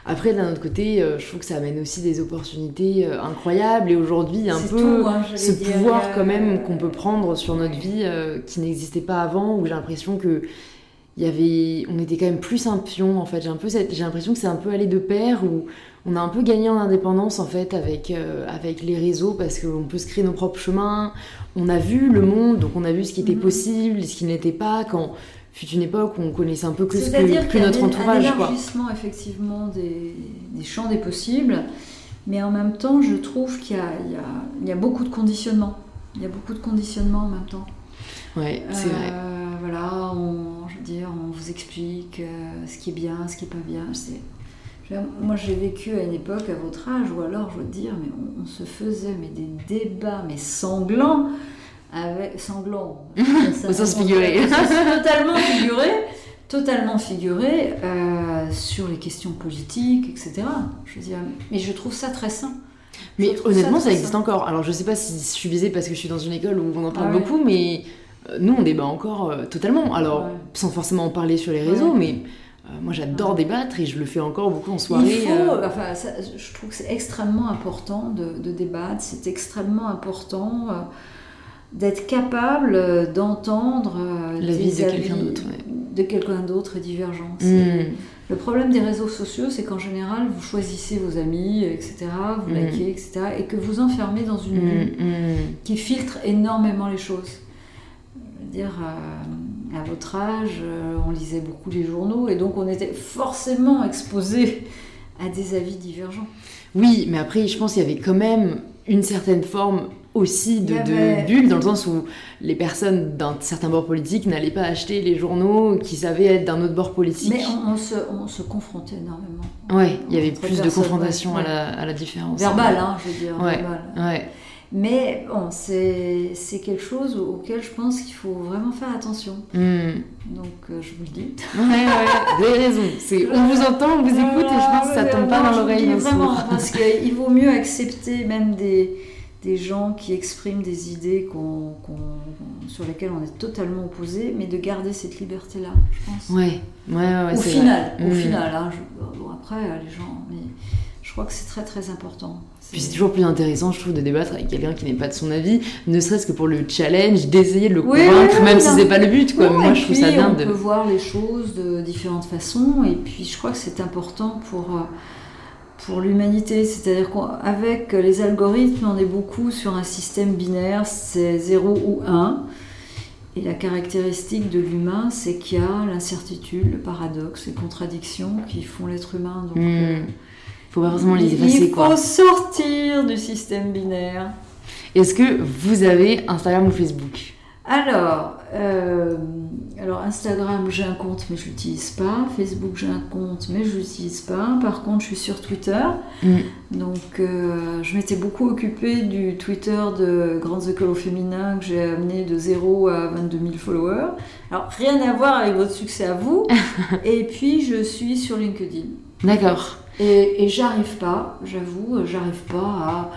Après, d'un autre côté, euh, je trouve que ça amène aussi des opportunités euh, incroyables. Et aujourd'hui, un C'est peu tout, hein, ce pouvoir euh, quand même qu'on peut prendre sur notre vie qui n'existait pas avant, où j'ai l'impression que il y avait, on était quand même plus un pion en fait. J'ai un peu, cette- j'ai l'impression que c'est un peu allé de pair où on a un peu gagné en indépendance en fait avec euh, avec les réseaux parce qu'on peut se créer nos propres chemins. On a vu le monde, donc on a vu ce qui était Mhm. possible, ce qui n'était pas. Quand fut une époque où on connaissait un peu que, ce que, notre un- entourage un quoi. élargissement effectivement des, des champs des possibles, mais en même temps, je trouve qu'il y a, il y a- il y a beaucoup de conditionnement. Il y a beaucoup de conditionnement en même temps. Ouais, c'est vrai. Euh, Voilà, on, je veux dire, on vous explique euh, ce qui est bien, ce qui est pas bien. C'est, moi, j'ai vécu à une époque, à votre âge, où alors, je veux dire, mais on, on se faisait mais des débats, mais sanglants, avec sanglants. Au sens figuré. Totalement figuré, totalement figuré euh, sur les questions politiques, etc. Je veux dire, mais je trouve ça très sain. Mais honnêtement, ça, existe encore. Alors, je sais pas si je suis visée parce que je suis dans une école où on en parle Ah ouais. beaucoup, mais nous, on débat encore euh, totalement. Alors, Ouais. sans forcément en parler sur les réseaux, Ouais. mais euh, moi, j'adore Ouais. débattre et je le fais encore beaucoup en soirée. Il faut, euh, enfin, ça, je trouve que c'est extrêmement important de, de débattre, c'est extrêmement important d'être capable d'entendre L'avis des de quelqu'un d'autre, de quelqu'un d'autre et divergents. hmm. Le problème des réseaux sociaux, c'est qu'en général, vous choisissez vos amis, etc., vous Mm. likez, etc., et que vous enfermez dans une Mm, bulle mm. qui filtre énormément les choses. Je veux dire, euh, à votre âge, euh, on lisait beaucoup les journaux, et donc on était forcément exposé à des avis divergents. Oui, mais après, je pense qu'il y avait quand même une certaine forme aussi de, bulle, dans le sens où les personnes d'un certain bord politique n'allaient pas acheter les journaux qui savaient être d'un autre bord politique. Mais on, on se, on se confrontait énormément. Ouais, il y avait plus de confrontation ouais. à, la, à la différence. Verbal, hein, je veux dire. Ouais. verbal. Ouais. Mais bon, c'est quelque chose auquel je pense qu'il faut vraiment faire attention. Hmm. Donc euh, je vous le dis. Ouais, ouais, vous avez raison. On vous entend, on vous écoute et je pense que ça tombe pas dans l'oreille Vraiment, parce qu'il vaut mieux accepter même des, des gens qui expriment des idées qu'on- qu'on- sur lesquelles on est totalement opposé, mais de garder cette liberté-là, je pense. Ouais, ouais, ouais, au final, vrai. au Hmm. final. hein, je- bon, après, les gens, mais crois que c'est très très important. Puis c'est toujours plus intéressant, je trouve, de débattre avec quelqu'un qui n'est pas de son avis, ne serait-ce que pour le challenge, d'essayer de le Oui, convaincre, oui, même si c'est pas le but, quoi. Non, Moi, et je trouve puis, ça dingue On de. peut voir les choses de différentes façons, et puis je crois que c'est important pour, euh, pour l'humanité. C'est-à-dire qu'avec les algorithmes, on est beaucoup sur un système binaire, c'est 0 ou 1. Et la caractéristique de l'humain, c'est qu'il y a l'incertitude, le paradoxe, les contradictions qui font l'être humain. Donc, euh, Hmm. Faut forcément les il effacer, faut quoi. sortir du système binaire. Est-ce que vous avez Instagram ou Facebook? Alors, euh, alors Instagram, j'ai un compte, mais je l'utilise pas. Facebook, j'ai un compte, mais je l'utilise pas. Par contre, je suis sur Twitter. Mm. Donc, euh, je m'étais beaucoup occupée du Twitter de Grandes Écoles au Féminin que j'ai amené de 0 à 22 000 followers. Alors, rien à voir avec votre succès à vous. Et puis, je suis sur LinkedIn. D'accord. Et, et j'arrive pas, j'avoue, euh, j'arrive pas à.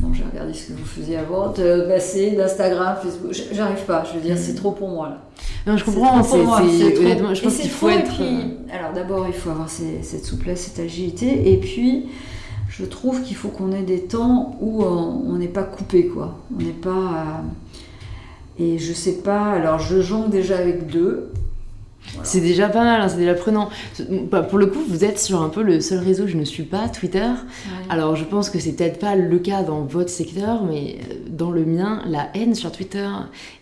Bon, j'ai regardé ce que vous faisiez avant, de passer d'Instagram, Facebook. J'arrive pas, je veux dire, c'est trop pour moi là. Non, je C'est comprends. trop pour C'est, honnêtement, je pense qu'il faut être. puis- euh, alors d'abord, il faut avoir ces- cette souplesse, cette agilité, et puis je trouve qu'il faut qu'on ait des temps où on on n'est pas coupé, quoi. On n'est pas. euh, Et je sais pas, alors je jongle déjà avec deux. Voilà. C'est déjà pas mal, hein, c'est déjà prenant. Bah, Pour le coup, vous êtes sur un peu le seul réseau que je ne suis pas, Twitter. Ouais. Alors, je pense que c'est peut-être pas le cas dans votre secteur, mais euh, dans le mien, la haine sur Twitter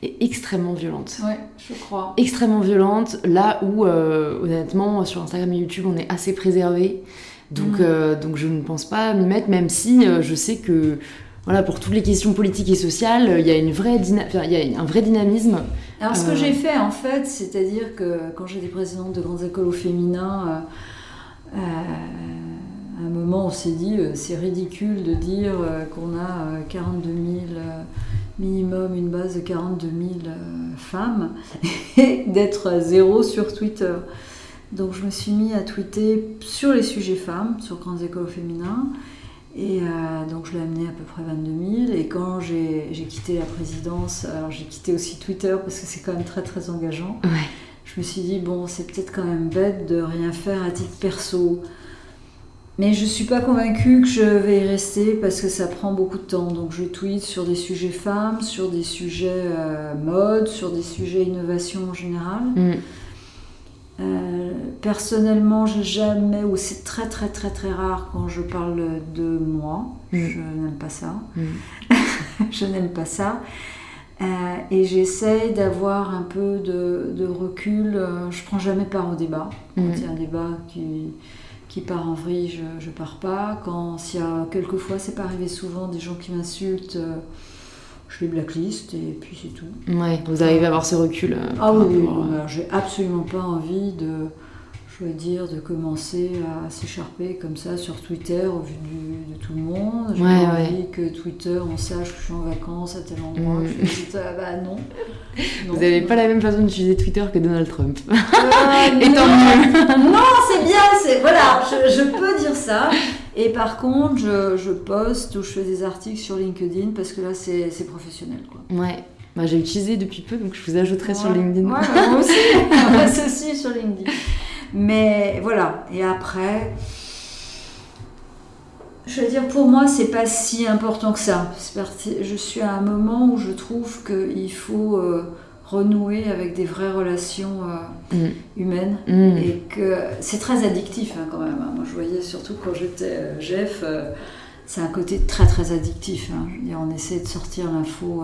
est extrêmement violente. Ouais, je crois. Extrêmement violente, là où, euh, honnêtement, sur Instagram et YouTube, on est assez préservé. Donc, Mm. euh, donc je ne pense pas m'y mettre, même si euh, je sais que, voilà, pour toutes les questions politiques et sociales, euh, il y a, une vraie dyna- enfin, il y a un vrai dynamisme. Alors, ce que Euh. j'ai fait, en fait, c'est-à-dire que quand j'étais présidente de grandes écoles au féminin, euh, euh, à un moment, on s'est dit, euh, c'est ridicule de dire euh, qu'on a euh, 42 000, euh, minimum une base de 42 000 euh, femmes, et d'être à zéro sur Twitter. Donc, je me suis mis à tweeter sur les sujets femmes, sur grandes écoles au féminin. Et euh, donc je l'ai amené à peu près 22 000. Et quand j'ai quitté la présidence, alors j'ai quitté aussi Twitter parce que c'est quand même très très engageant. Ouais. Je me suis dit, bon, c'est peut-être quand même bête de rien faire à titre perso. Mais je suis pas convaincue que je vais y rester parce que ça prend beaucoup de temps. Donc je tweete sur des sujets femmes, sur des sujets euh, mode, sur des sujets innovation en général. Mm. Euh, personnellement, j'ai jamais, ou c'est très très très très rare quand je parle de moi. Mm. Je n'aime pas ça. Mm. je n'aime pas ça. Euh, et j'essaye d'avoir un peu de, de recul. Euh, Je prends jamais part au débat. Quand Mm. il y a un débat qui, qui part en vrille, je, je pars pas. Quand s'il y a quelquefois, c'est pas arrivé souvent, des gens qui m'insultent, euh, je les blacklist et puis c'est tout. Ouais, vous arrivez à avoir ce recul. euh, Ah oui. Alors, j'ai absolument pas envie de, dire, de commencer à s'écharper comme ça sur Twitter au vu du- de tout le monde. J'ai Ouais, envie que Twitter, on sache que je suis en vacances à tel endroit. Mm. que je tout ça. Bah non. Vous n'avez pas la même façon d'utiliser Twitter que Donald Trump. Euh, Et tant non. mieux. Non, c'est bien, c'est voilà, je, je peux dire ça. Et par contre, je, je poste ou je fais des articles sur LinkedIn parce que là, c'est professionnel, quoi. Ouais. Bah, j'ai utilisé depuis peu, donc je vous ajouterai sur. LinkedIn. Ouais, bah, moi aussi. aussi sur LinkedIn. Mais voilà. Et après, je veux dire, pour moi, c'est pas si important que ça. Je suis à un moment où je trouve qu'il faut euh, renouer avec des vraies relations euh, Mm. humaines. Mm. Et que c'est très addictif hein, quand même. hein. Moi je voyais surtout quand j'étais euh, Jeff, c'est un côté très très addictif. hein. Je veux dire, on essaie de sortir l'info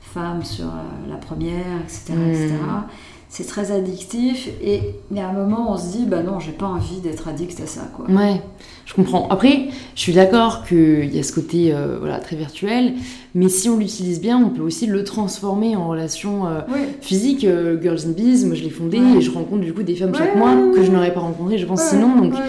femme sur la première, etc. etc. C'est très addictif et il y a un moment on se dit bah non j'ai pas envie d'être addict à ça quoi. Ouais, je comprends. Après, je suis d'accord qu'il y a ce côté euh, voilà, très virtuel, mais si on l'utilise bien, on peut aussi le transformer en relation euh, Oui. physique. Euh, Girls in Bees, moi je l'ai fondé Ouais. et je rencontre du coup des femmes chaque Ouais, mois ouais, que je n'aurais pas rencontrées, je pense, sinon. Donc, vrai.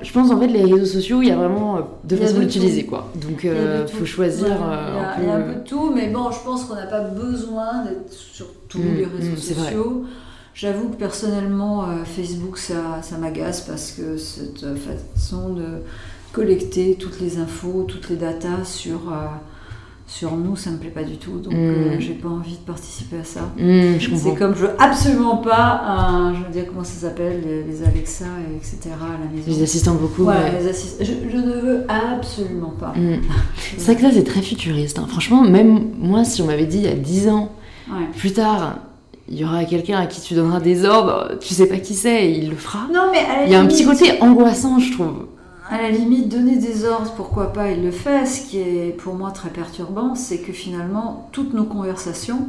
je pense en fait, les réseaux sociaux, il y a vraiment deux façons de d'utiliser quoi. Donc, Il faut choisir il y a- un peu de tout, mais bon, je pense qu'on n'a pas besoin d'être sur tous Mm, les réseaux mm, vrai. sociaux. J'avoue que personnellement, euh, Facebook, ça, ça m'agace parce que cette façon de collecter toutes les infos, toutes les datas sur, euh, sur nous, ça me plaît pas du tout. Donc, Mm. euh, j'ai pas envie de participer à ça. Comprends. C'est comme je veux absolument pas un, je veux dire comment ça s'appelle, les, les Alexa, et etc. à la maison. Les assistants beaucoup. Ouais, ouais. les assist- je, je ne veux absolument pas. Hmm. C'est vrai que ça, c'est très futuriste. hein. Franchement, même moi, si on m'avait dit il y a 10 ans, Ouais. plus tard, il y aura quelqu'un à qui tu donneras des ordres, tu sais pas qui c'est, et il le fera. Non, mais Il y a un petit côté angoissant, je trouve. À la limite, donner des ordres, pourquoi pas, il le fait. Ce qui est pour moi très perturbant, c'est que finalement, toutes nos conversations,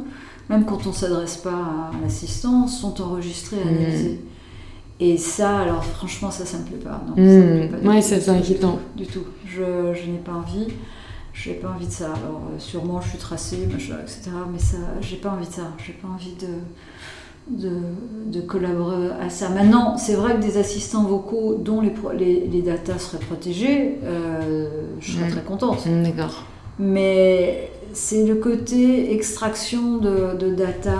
même quand on ne s'adresse pas à l'assistant, sont enregistrées et Mm. analysées. Et ça, alors franchement, ça, ça me plaît pas. Non, ça me plaît Hmm. pas du Ouais, c'est inquiétant. Du tout. Je, je n'ai pas envie. Je n'ai pas envie de ça. Alors, euh, sûrement, je suis tracée, machin, etc. Mais ça, j'ai pas envie de ça. J'ai pas envie de, de, de collaborer à ça. Maintenant, c'est vrai que des assistants vocaux dont les, les, les datas seraient protégées, euh, je serais très contente. D'accord. Mais c'est le côté extraction de, de data,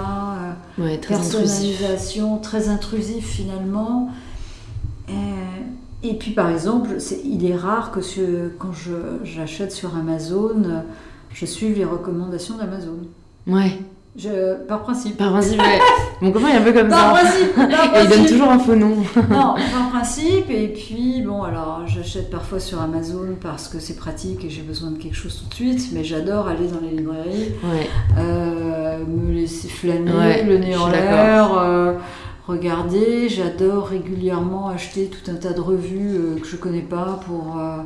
euh, Ouais, très intrusif. personnalisation, très intrusif finalement. Et puis par exemple, il est rare que ce- quand j'achète sur Amazon, je suive les recommandations d'Amazon. Ouais, Je- Par principe. par principe, ouais. Mon copain est un peu comme Par ça. principe, par Et il donne principe. toujours un faux nom. Non, par principe, et puis bon, alors j'achète parfois sur Amazon parce que c'est pratique et j'ai besoin de quelque chose tout de suite, mais j'adore aller dans les librairies, Ouais, euh, me laisser flâner, Ouais, le nez en l'air, euh, regarder. J'adore régulièrement acheter tout un tas de revues euh, que je connais pas pour euh,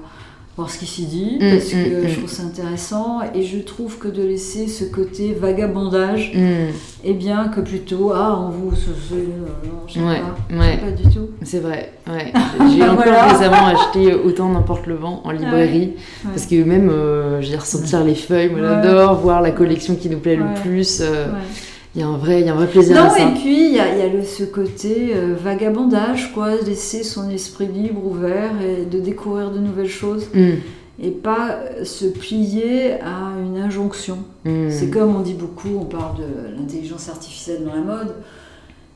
voir ce qui s'y dit, Mm, parce que mm, je mm. trouve ça intéressant, et je trouve que de laisser ce côté vagabondage, Hmm, eh bien que plutôt, ah, on vous, ce, ce- non, je sais Ouais, pas, ouais. pas du tout. c'est vrai. Ouais. J'ai encore Voilà. récemment acheté Autant n'importe le vent en librairie. Ouais. Parce que même, euh, dire, ressentir les feuilles, moi j'adore, voir la collection qui nous plaît le plus. Il y a un vrai, il y a un vrai plaisir à Non, ça. et puis il y a, y a le, ce côté euh, vagabondage, quoi, laisser son esprit libre, ouvert et de découvrir de nouvelles choses Hmm, et pas se plier à une injonction. hmm. C'est comme on dit beaucoup, on parle de l'intelligence artificielle dans la mode.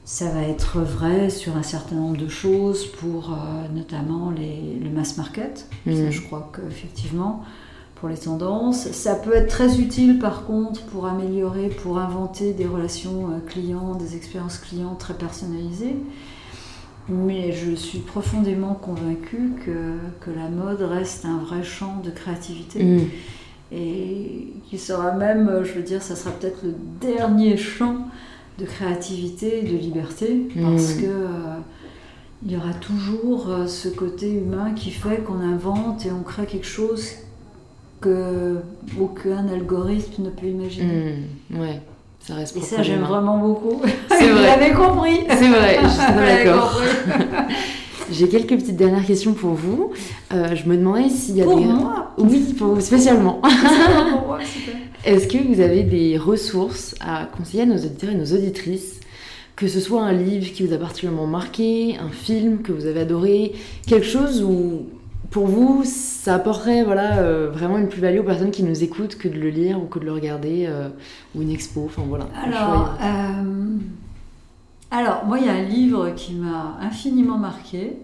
Ça va être vrai sur un certain nombre de choses pour euh, notamment les, le mass market. Ça, Mm. je crois qu'effectivement, pour les tendances. Ça peut être très utile par contre pour améliorer, pour inventer des relations euh, clients, des expériences clients très personnalisées. Mais je suis profondément convaincue que, que la mode reste un vrai champ de créativité Hmm. et qui sera même, euh, je veux dire, ça sera peut-être le dernier champ de créativité et de liberté parce Mm. que euh, il y aura toujours ce côté humain qui fait qu'on invente et on crée quelque chose que aucun algorithme ne peut imaginer. Hmm, Ouais, ça reste Et ça, j'aime vraiment beaucoup. C'est Vous vrai. l'avez compris. C'est vrai, je suis Vous d'accord. J'ai quelques petites dernières questions pour vous. Euh, je me demandais s'il y a Pour des... moi. Oui, pour vous spécialement. Pour moi, super. Est-ce que vous avez des ressources à conseiller à nos auditeurs et nos auditrices? Que ce soit un livre qui vous a particulièrement marqué, un film que vous avez adoré, quelque chose où pour vous ça apporterait voilà, euh, vraiment une plus-value aux personnes qui nous écoutent que de le lire ou que de le regarder, euh, ou une expo, enfin voilà. Alors, euh, alors, moi, il y a un livre qui m'a infiniment marqué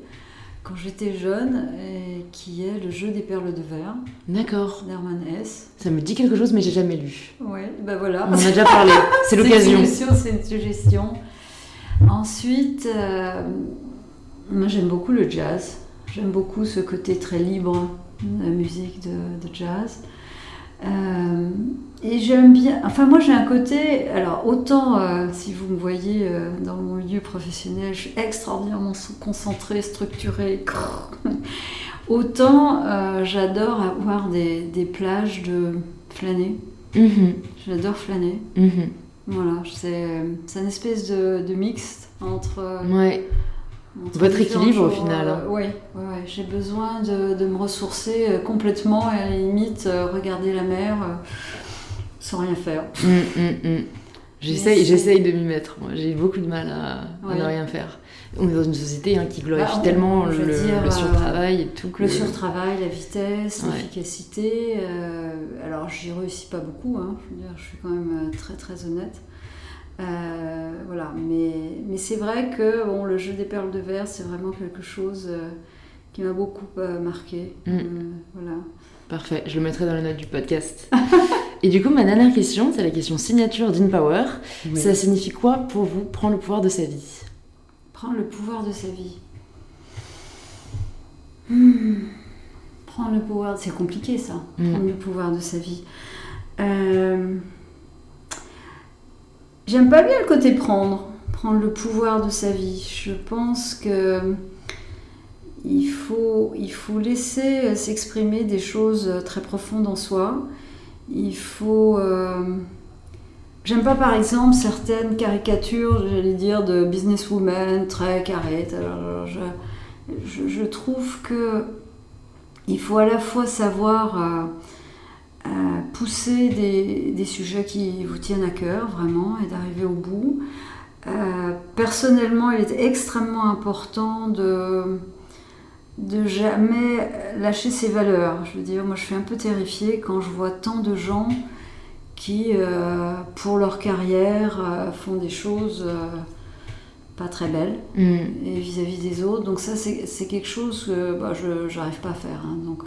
quand j'étais jeune, et qui est Le jeu des perles de verre D'accord, d'Hermann Hesse. ça me dit quelque chose mais j'ai jamais lu. Ouais, ben voilà. On en a déjà parlé, c'est une l'occasion. suggestion, C'est une suggestion. Ensuite, moi j'aime beaucoup le jazz. J'aime beaucoup ce côté très libre de la musique de, de jazz. Euh, et j'aime bien. Enfin, moi, j'ai un côté. Alors, autant euh, si vous me voyez euh, dans mon milieu professionnel, je suis extraordinairement concentrée, structurée. autant j'adore avoir des, des, plages de flâner. Mhm. J'adore flâner. Mhm. Voilà, c'est une espèce de, de mixte entre. Ouais. Votre équilibre au final. Hein. Oui, ouais, j'ai besoin de, de, me ressourcer complètement et à la limite regarder la mer sans rien faire. Mm, mm, mm. J'essaye, de m'y mettre. J'ai beaucoup de mal à, ne rien faire. On est dans une société hein, qui glorifie bah, tellement le, euh, surtravail et tout. Le surtravail, la vitesse, l'efficacité. Euh, alors, j'y réussis pas beaucoup. Hein, je, veux dire, je suis quand même euh, très très honnête. voilà, mais, mais c'est vrai que bon, le jeu des perles de verre, c'est vraiment quelque chose qui m'a beaucoup marqué. voilà. Parfait, je le mettrai dans la note du podcast. Et du coup, ma dernière question, c'est la question signature d'InPower. Ça signifie quoi pour vous prendre le pouvoir de sa vie? Prendre le pouvoir de sa vie. Hmm. Prendre le pouvoir, c'est compliqué ça. Hmm. Prendre le pouvoir de sa vie. Euh, j'aime pas bien le côté prendre, prendre le pouvoir de sa vie. Je pense que il faut, il faut laisser s'exprimer des choses très profondes en soi il faut. Euh, j'aime pas par exemple certaines caricatures, j'allais dire, de businesswoman très carrées. je, trouve que il faut à la fois savoir euh, euh, pousser des, sujets qui vous tiennent à cœur vraiment et d'arriver au bout. personnellement, il est extrêmement important de de jamais lâcher ses valeurs. Je veux dire, moi je suis un peu terrifiée quand je vois tant de gens qui, euh, pour leur carrière, euh, font des choses euh, pas très belles mm. et vis-à-vis des autres. Donc ça, c'est quelque chose que bah, je n'arrive pas à faire. Hein. Donc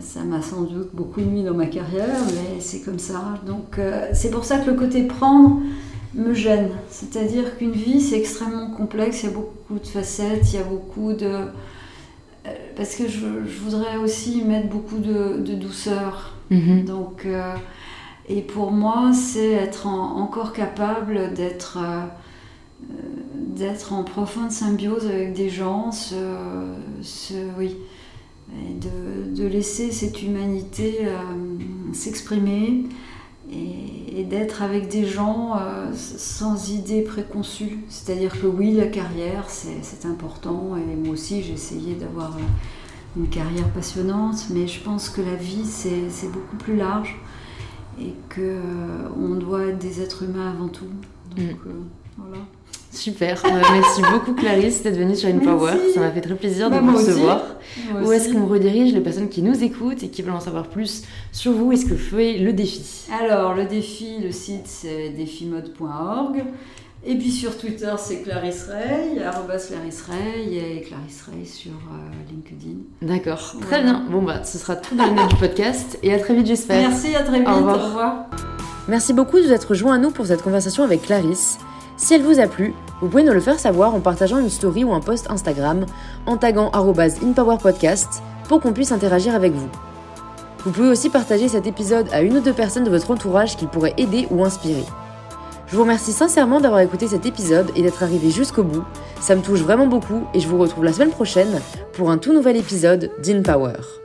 ça m'a sans doute beaucoup nuit dans ma carrière, mais c'est comme ça. Donc c'est pour ça que le côté prendre me gêne. C'est-à-dire qu'une vie, c'est extrêmement complexe, il y a beaucoup de facettes, il y a beaucoup de... Euh, parce que je, voudrais aussi mettre beaucoup de, douceur. Mhm. Donc, euh, et pour moi, c'est être encore capable d'être euh, d'être en profonde symbiose avec des gens, ce, oui, de, de, laisser cette humanité s'exprimer et, d'être avec des gens euh, sans idées préconçues. C'est-à-dire que oui, la carrière, c'est important, et moi aussi j'ai essayé d'avoir euh, une carrière passionnante, mais je pense que la vie, c'est beaucoup plus large et qu'on euh, doit être des êtres humains avant tout. Donc, mm. voilà. Super, euh, merci beaucoup Clarisse d'être venue sur InPower, ça m'a fait très plaisir de bah, vous recevoir. Où est-ce qu'on redirige les personnes qui nous écoutent et qui veulent en savoir plus sur vous et ce que fait le défi? Alors le défi, le site c'est défimode.org et puis sur Twitter c'est Clarisse Ray, arrobas Clarisse Ray et Clarisse Ray sur euh, LinkedIn. D'accord, très bien. Bon bah ce sera tout dans les notes du podcast et à très vite j'espère. Merci, à très vite, au revoir. Au revoir. Merci beaucoup de vous être joint à nous pour cette conversation avec Clarisse. Si elle vous a plu, vous pouvez nous le faire savoir en partageant une story ou un post Instagram en taguant InPowerPodcast pour qu'on puisse interagir avec vous. Vous pouvez aussi partager cet épisode à une ou deux personnes de votre entourage qui pourrait aider ou inspirer. Je vous remercie sincèrement d'avoir écouté cet épisode et d'être arrivé jusqu'au bout. Ça me touche vraiment beaucoup et je vous retrouve la semaine prochaine pour un tout nouvel épisode d'InPower.